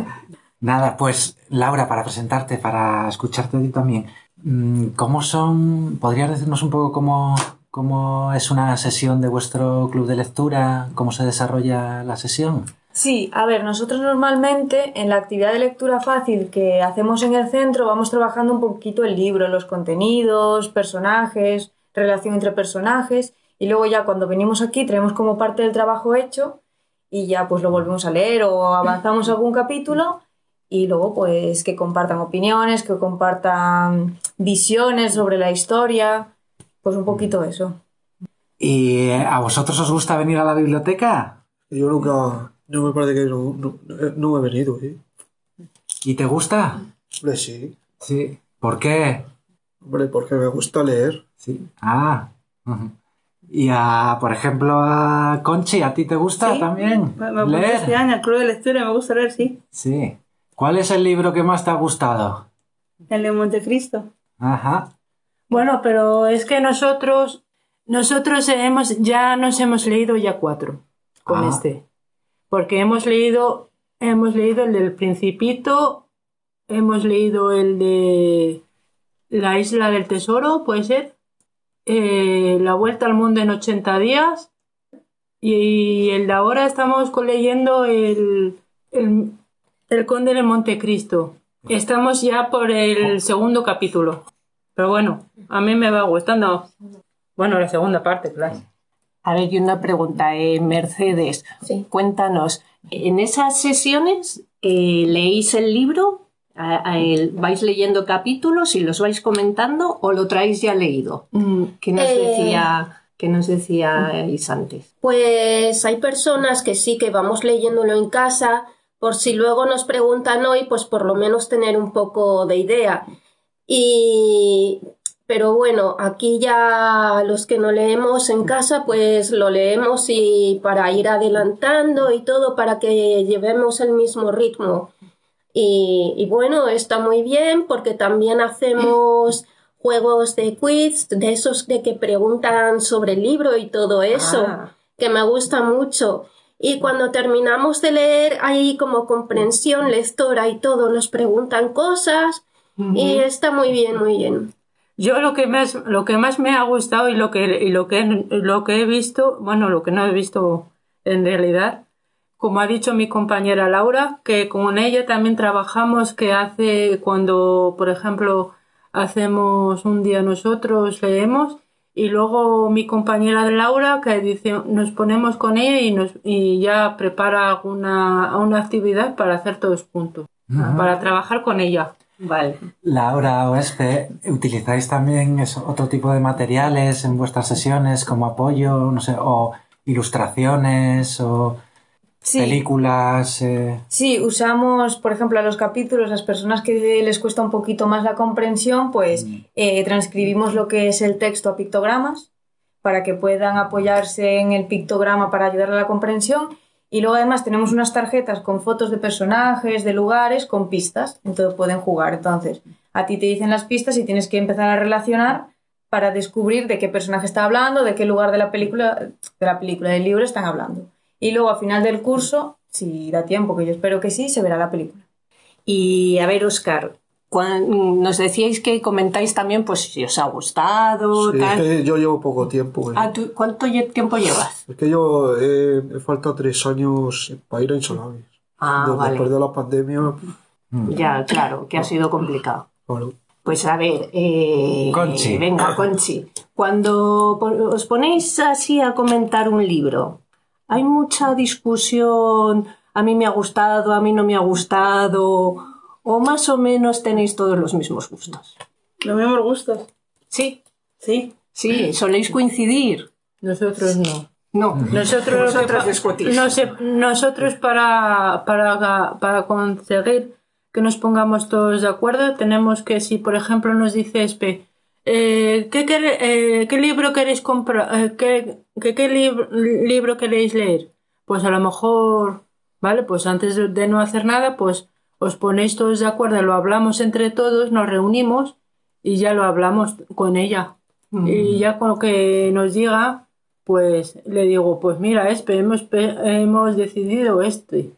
Nada, pues Laura, para presentarte, para escucharte a ti también, mm, ¿cómo son, podrías decirnos un poco cómo, cómo es una sesión de vuestro club de lectura, cómo se desarrolla la sesión? Sí, a ver, nosotros normalmente en la actividad de lectura fácil que hacemos en el centro vamos trabajando un poquito el libro, los contenidos, personajes, relación entre personajes y luego ya cuando venimos aquí traemos como parte del trabajo hecho y ya pues lo volvemos a leer o avanzamos algún capítulo y luego pues que compartan opiniones, que compartan visiones sobre la historia, pues un poquito eso. ¿Y eh, a vosotros os gusta venir a la biblioteca? Yo nunca, no me parece que no, no, no he venido, ¿eh? ¿Y te gusta? Hombre, sí. Sí. ¿Por qué? Hombre, porque me gusta leer. Sí. Ah. ujú. Y a, por ejemplo, a Conchi, ¿a ti te gusta Sí, también Me, me leer? este año al club de lectura, me gusta leer, sí. Sí. ¿Cuál es el libro que más te ha gustado? El de Montecristo. Ajá. Bueno, pero es que nosotros, nosotros hemos, ya nos hemos leído ya cuatro con Ah. este. Porque hemos leído, hemos leído el del Principito, hemos leído el de La Isla del Tesoro, puede ser, eh, La Vuelta al Mundo en 80 días, y el de ahora estamos leyendo el, el, el Conde de Montecristo. Estamos ya por el segundo capítulo. Pero bueno, a mí me va gustando. Bueno, la segunda parte, claro. A ver, y una pregunta, eh, Mercedes. Cuéntanos, ¿en esas sesiones eh, leéis el libro? A- a el- ¿Vais leyendo capítulos y los vais comentando o lo traéis ya leído? ¿Qué nos Eh, decía, qué nos decíais antes? Pues hay personas que sí que vamos leyéndolo en casa, por si luego nos preguntan hoy, pues por lo menos tener un poco de idea. Y pero bueno, aquí ya los que no leemos en casa, pues lo leemos y para ir adelantando y todo para que llevemos el mismo ritmo. Y, y bueno, está muy bien porque también hacemos juegos de quiz, de esos de que preguntan sobre el libro y todo eso, Ah. que me gusta mucho. Y cuando terminamos de leer, hay como comprensión lectora y todo, nos preguntan cosas y está muy bien, muy bien. Yo lo que más, lo que más me ha gustado y lo que, y lo que, lo que he visto, bueno, lo que no he visto en realidad, como ha dicho mi compañera Laura, que con ella también trabajamos, que hace cuando, por ejemplo, hacemos un día nosotros, leemos, y luego mi compañera Laura, que dice, nos ponemos con ella y, nos, y ya prepara alguna una actividad para hacer todos juntos, para trabajar con ella. Vale. Laura o Espe, ¿utilizáis también eso- otro tipo de materiales en vuestras sesiones como apoyo, no sé, o ilustraciones o Sí. películas? eh? Sí, usamos, por ejemplo, a los capítulos, las personas que les cuesta un poquito más la comprensión, pues eh, transcribimos lo que es el texto a pictogramas para que puedan apoyarse en el pictograma para ayudar a la comprensión. Y luego además tenemos unas tarjetas con fotos de personajes, de lugares, con pistas, entonces pueden jugar. Entonces, a ti te dicen las pistas y tienes que empezar a relacionar para descubrir de qué personaje está hablando, de qué lugar de la película, de la película, del libro están hablando. Y luego al final del curso, si da tiempo, que yo espero que sí, se verá la película. Y a ver, Oscar, nos decíais que comentáis también, pues si os ha gustado, Sí, es que yo llevo poco tiempo. ¿eh? Ah, ¿tú- ¿Cuánto tiempo llevas? Es que yo eh, me falta tres años para ir a Insolamis. Ah, vale. Después de la pandemia. Ya, claro, que ha sido complicado. Claro. Pues a ver, eh, Conchi. venga, Conchi. Cuando os ponéis así a comentar un libro, hay mucha discusión, a mí me ha gustado, a mí no me ha gustado, o más o menos tenéis todos los mismos gustos. Los mismos gustos. Sí. Sí. Sí, soléis coincidir. Nosotros no. No, Nosotros, nosotros para, para, para conseguir que nos pongamos todos de acuerdo, tenemos que, si por ejemplo nos dice Espe, eh, ¿qué, quere- eh, qué libro queréis comprar? Eh, ¿qué, qué, qué lib- libro queréis leer? Pues a lo mejor, ¿vale? Pues antes de, de no hacer nada, pues os ponéis todos de acuerdo, lo hablamos entre todos, nos reunimos y ya lo hablamos con ella. Mm. Y ya con lo que nos diga, pues le digo, pues mira, Espe, hemos, hemos decidido este.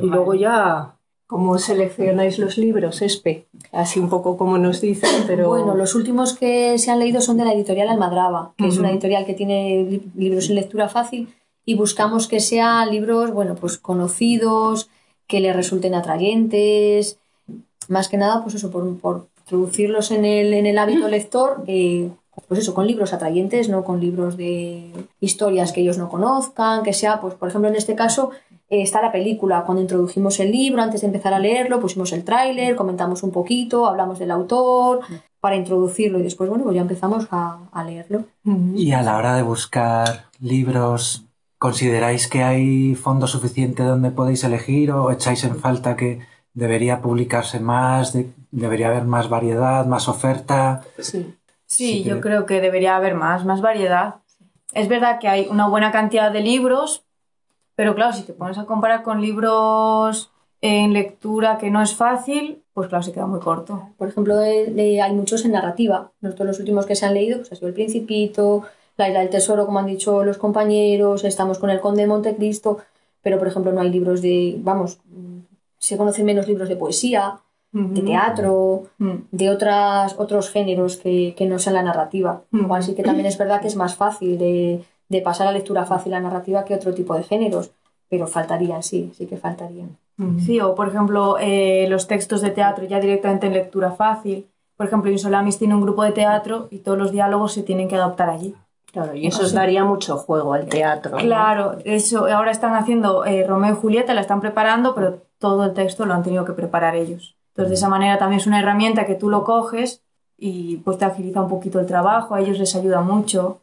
Y luego ya... ¿Cómo seleccionáis los libros, Espe? Así un poco como nos dicen, pero... Bueno, los últimos que se han leído son de la editorial Almadraba, que es una editorial que tiene li- libros en lectura fácil y buscamos que sean libros, bueno, pues conocidos, que le resulten atrayentes, más que nada, pues eso, por, por introducirlos en el, en el hábito lector, eh, pues eso, con libros atrayentes, no con libros de historias que ellos no conozcan, que sea, pues por ejemplo, en este caso está la película. Cuando introdujimos el libro, antes de empezar a leerlo, pusimos el tráiler, comentamos un poquito, hablamos del autor para introducirlo y después, bueno, pues ya empezamos a, a leerlo. Y a la hora de buscar libros, ¿consideráis que hay fondo suficiente donde podéis elegir o echáis en falta que debería publicarse más, de- debería haber más variedad, más oferta? Sí. Sí, yo creo que debería haber más, más variedad. Es verdad que hay una buena cantidad de libros, pero claro, si te pones a comparar con libros en lectura que no es fácil, pues claro, se queda muy corto. Por ejemplo, de- de- hay muchos en narrativa. Nosotros los últimos que se han leído, pues ha sido El Principito, La Isla del Tesoro, como han dicho los compañeros, estamos con El Conde de Montecristo, pero por ejemplo no hay libros de, vamos, mm, se conocen menos libros de poesía, de teatro, de otras, otros géneros que, que no sean la narrativa. Igual sí que también es verdad que es más fácil de, de pasar a lectura fácil a narrativa que otro tipo de géneros, pero faltarían, sí, sí que faltarían. Sí, o por ejemplo, eh, los textos de teatro ya directamente en lectura fácil. Por ejemplo, Insolamis tiene un grupo de teatro y todos los diálogos se tienen que adaptar allí. Claro, y eso os daría mucho juego al teatro. ¿no? Claro, eso ahora están haciendo eh, Romeo y Julieta, la están preparando, pero todo el texto lo han tenido que preparar ellos. Entonces, de esa manera también es una herramienta que tú lo coges y pues te agiliza un poquito el trabajo, a ellos les ayuda mucho.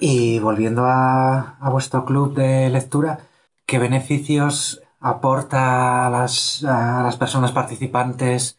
Y volviendo a, a vuestro club de lectura, ¿qué beneficios aporta a las, personas participantes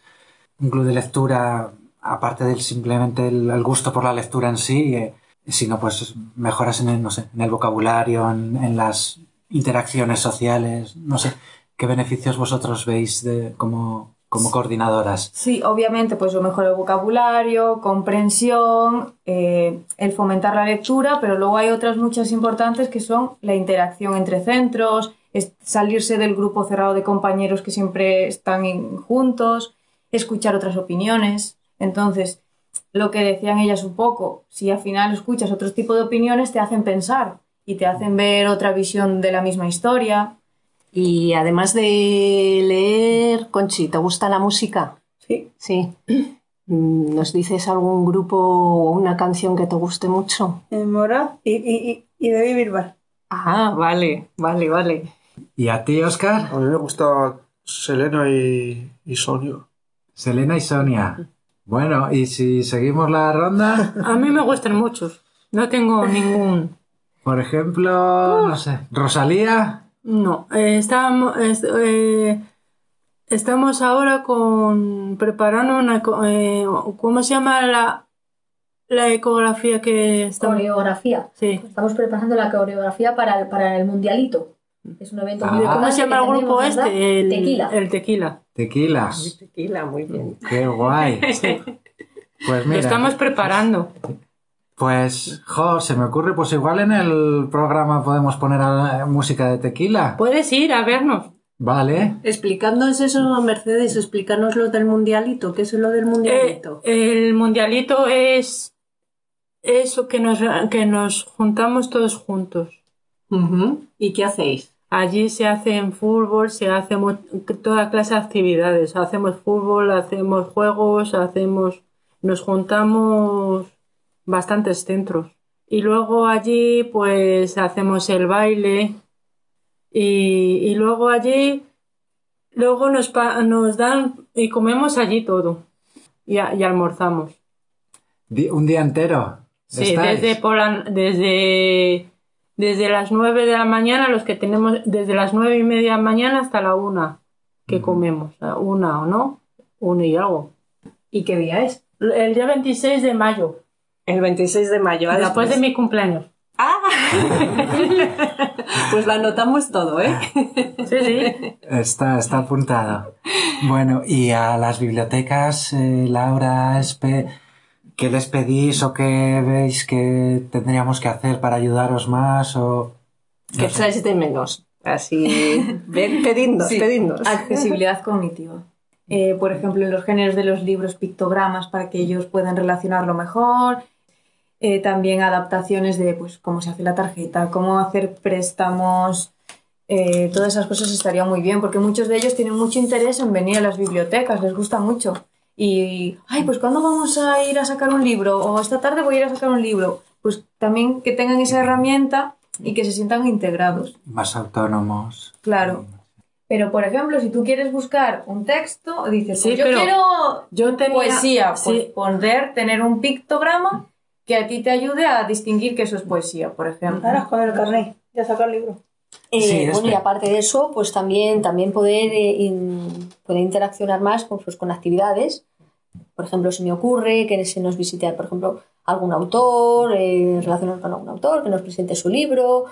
un club de lectura, aparte del simplemente el, gusto por la lectura en sí, eh, sino pues mejoras en el, no sé, en el vocabulario, en, en las interacciones sociales, no sé, ¿qué beneficios vosotros veis de, como, como coordinadoras? Sí, obviamente, pues lo mejor el vocabulario, comprensión, eh, el fomentar la lectura, pero luego hay otras muchas importantes que son la interacción entre centros, salirse del grupo cerrado de compañeros que siempre están juntos, escuchar otras opiniones. Entonces, lo que decían ellas un poco, si al final escuchas otro tipo de opiniones, te hacen pensar y te hacen ver otra visión de la misma historia. Y además de leer, Conchi, ¿te gusta la música? Sí. Sí. Mm, ¿Nos dices algún grupo o una canción que te guste mucho? En Mora y, y, y, y David Bisbal. Ah, vale, vale, vale. ¿Y a ti, Oscar? A mí me gusta Selena y, y Sonia. Selena y Sonia. Bueno, y si seguimos la ronda, A mí me gustan muchos. No tengo ningún. por ejemplo, no sé, Rosalía. No, eh, estamos, es- eh, estamos ahora con preparando una, eh, ¿cómo se llama la, la ecografía que estamos? Coreografía. Sí. Estamos preparando la coreografía para el, para el Mundialito. Es un evento muy Ah. ¿Cómo se llama el grupo este? El Tequila. El tequila. Tequila. Tequila, muy bien. Qué guay. Pues Lo mira, estamos preparando. pues, jo, se me ocurre, pues igual en el programa podemos poner a- música de tequila. Puedes ir a vernos. Vale. Explicándonos eso, Mercedes, explícanos lo del mundialito. ¿Qué es lo del mundialito? Eh, el mundialito es eso que nos, que nos juntamos todos juntos. ¿Y qué hacéis? Allí se hace en fútbol, se hace toda clase de actividades. Hacemos fútbol, hacemos juegos, hacemos, nos juntamos bastantes centros. Y luego allí pues hacemos el baile y, y luego allí, luego nos, pa- nos dan y comemos allí todo y, a- y almorzamos. Un día entero. Sí, ¿Estáis? desde, por la- desde, desde las nueve de la mañana, los que tenemos desde las nueve y media de la mañana hasta la una que comemos, a una o no, una y algo. ¿Y qué día es? El día 26 de mayo. El 26 de mayo. Después de mi cumpleaños. ¡Ah! pues lo anotamos todo, ¿eh? Sí, sí. Está, está apuntado. Bueno, y a las bibliotecas, eh, Laura, Espe, ¿qué les pedís o qué veis que tendríamos que hacer para ayudaros más? O... ¿Qué echáis de menos? Así, ven, pedidnos, Sí, pedidnos. Accesibilidad cognitiva. Eh, por ejemplo, en los géneros de los libros, pictogramas para que ellos puedan relacionarlo mejor. Eh, también adaptaciones de pues, cómo se hace la tarjeta, cómo hacer préstamos. eh, todas esas cosas estaría muy bien, porque muchos de ellos tienen mucho interés en venir a las bibliotecas, les gusta mucho. Y, ay, pues ¿cuándo vamos a ir a sacar un libro? O esta tarde voy a ir a sacar un libro. Pues también que tengan esa herramienta y que se sientan integrados. Más autónomos. Claro. Pero, por ejemplo, si tú quieres buscar un texto, dices, Sí, pues yo pero quiero yo tenía- poesía, sí. pues poder tener un pictograma que a ti te ayude a distinguir que eso es poesía, por ejemplo. Ahora con el carnet, ya sacar el libro. Eh, Sí, bueno, y aparte de eso, pues también, también poder, eh, in- poder interaccionar más con, pues, con actividades. Por ejemplo, se me ocurre que se nos visite, por ejemplo, algún autor, eh, relacionarnos con algún autor, que nos presente su libro,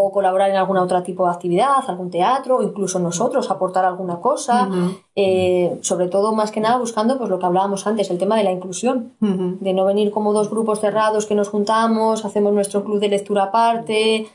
o colaborar en algún otro tipo de actividad, algún teatro, o incluso nosotros aportar alguna cosa. Eh, sobre todo, más que nada, buscando pues lo que hablábamos antes, el tema de la inclusión, de no venir como dos grupos cerrados que nos juntamos, hacemos nuestro club de lectura aparte,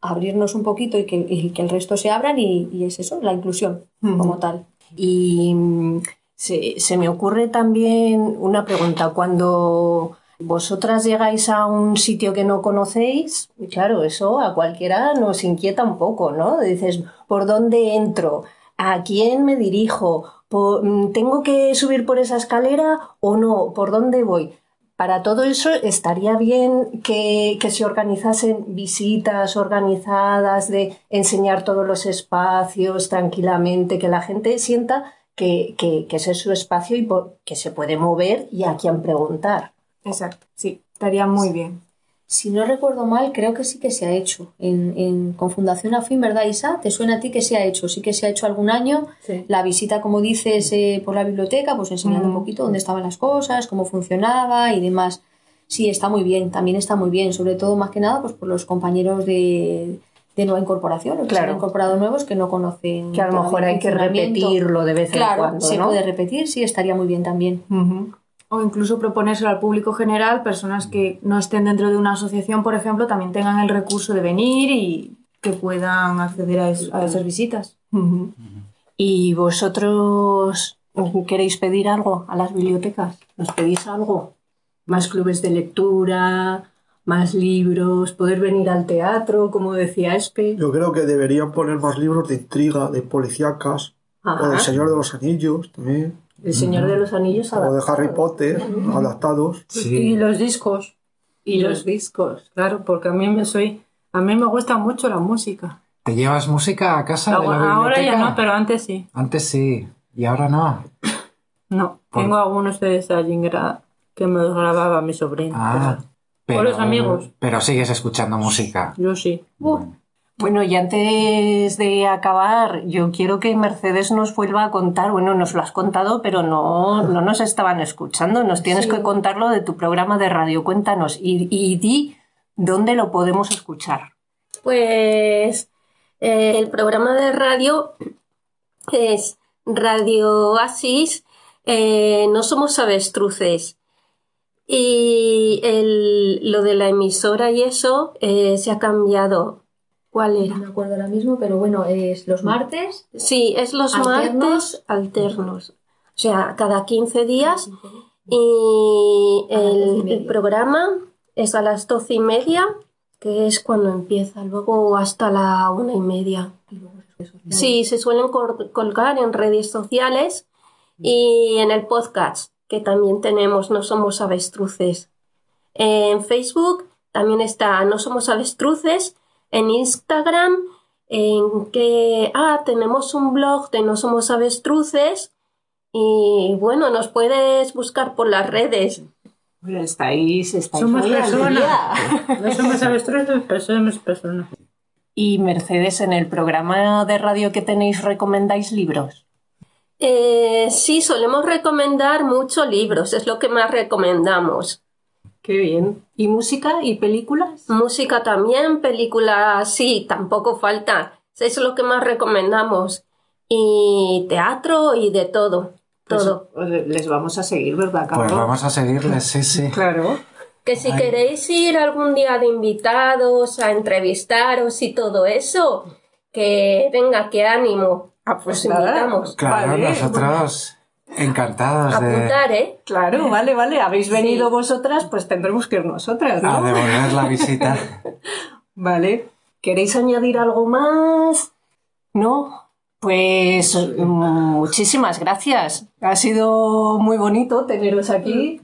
abrirnos un poquito y que, y que el resto se abran y, y es eso, la inclusión como tal. Y mm, se, se me ocurre también una pregunta. Cuando vosotras llegáis a un sitio que no conocéis, y claro, eso a cualquiera nos inquieta un poco, ¿no? Dices, ¿por dónde entro? ¿A quién me dirijo? ¿Po- mm, ¿Tengo que subir por esa escalera o no? ¿Por dónde voy? Para todo eso estaría bien que, se organizasen visitas organizadas de enseñar todos los espacios tranquilamente, que la gente sienta que, que- ese es su espacio y que se puede mover y a quién preguntar. Exacto, sí, estaría muy bien. Si no recuerdo mal, creo que sí que se ha hecho. En, en- con Fundación Afin, ¿verdad, Isa? ¿Te suena a ti que se ha hecho? Sí que se ha hecho algún año. La visita, como dices, eh, por la biblioteca, pues enseñando un poquito dónde estaban las cosas, cómo funcionaba y demás. Sí, está muy bien, también está muy bien. Sobre todo, más que nada, pues por los compañeros de, de nueva incorporación, los que se Claro. han incorporado nuevos que no conocen. Que a lo mejor hay que repetirlo de vez en Claro, cuando, se ¿no? puede repetir, sí, estaría muy bien también. O incluso proponérselo al público general, personas que no estén dentro de una asociación, por ejemplo, también tengan el recurso de venir y que puedan acceder a, es- a esas visitas. ¿Y vosotros queréis pedir algo a las bibliotecas? ¿Nos pedís algo? ¿Más clubes de lectura? ¿Más libros? ¿Poder venir al teatro, como decía Espe? Yo creo que deberían poner más libros de intriga, de policíacas, Ajá. o del Señor de los Anillos también. El Señor de los Anillos O de. Harry Potter, adaptados. Y los discos. Y los discos. Claro, porque a mí me soy, a mí me gusta mucho la música. ¿Te llevas música a casa de la Ahora ahora ya no, pero antes sí. Antes sí, y ahora no. No, tengo algunos de Stalingrad que me los grababa mi sobrino. Ah, O los amigos. Pero sigues escuchando música. Yo sí. Bueno, y antes de acabar, yo quiero que Mercedes nos vuelva a contar, bueno, nos lo has contado, pero no, no nos estaban escuchando, nos tienes Sí. que contarlo de tu programa de radio, cuéntanos y, y di dónde lo podemos escuchar. Pues eh, el programa de radio es Radio Oasis, eh, No Somos Avestruces. Y el- lo de la emisora y eso eh, se ha cambiado. ¿Cuál era? No me acuerdo ahora mismo, pero bueno, es los martes. Sí, es los Alternos. martes alternos. O sea, cada 15 días. Y el, el programa es a las doce y media, que es cuando empieza, luego hasta la una y media. Sí, se suelen colgar en redes sociales y en el podcast, que también tenemos No Somos Avestruces. En Facebook también está No Somos Avestruces. En Instagram, en que, ah, tenemos un blog de No Somos Avestruces. Y bueno, nos puedes buscar por las redes. Bueno, estáis, estáis Somos personas. No somos avestruces, pero somos personas. Y Mercedes, en el programa de radio que tenéis, ¿recomendáis libros? Eh, sí, solemos recomendar muchos libros, es lo que más recomendamos. Qué bien. ¿Y música y películas? Música también, películas sí, tampoco falta. Es lo que más recomendamos. Y teatro y de todo. Pues, todo. pues, les vamos a seguir, ¿verdad, Carlos? Pues vamos a seguirles, sí, sí. Claro. Que si Ay. queréis ir algún día de invitados a entrevistaros y todo eso, que venga, que ánimo. Ah, pues nada. invitamos. Claro, Vale. nosotros encantados de, Apuntar, ¿eh? Claro, vale, vale. Habéis venido vosotras, pues tendremos que ir nosotras, ¿no? a devolver la visita. Vale. ¿Queréis añadir algo más? ¿No? Pues mm, muchísimas gracias. Ha sido muy bonito teneros aquí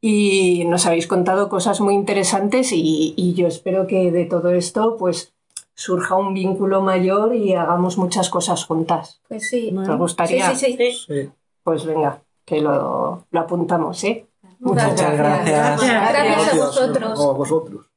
y nos habéis contado cosas muy interesantes y, y yo espero que de todo esto pues surja un vínculo mayor y hagamos muchas cosas juntas. Pues sí. ¿Os gustaría? Sí, sí, sí. Sí. Pues venga, que lo, lo apuntamos, ¿eh? Muchas gracias. Gracias a vosotros. A vosotros.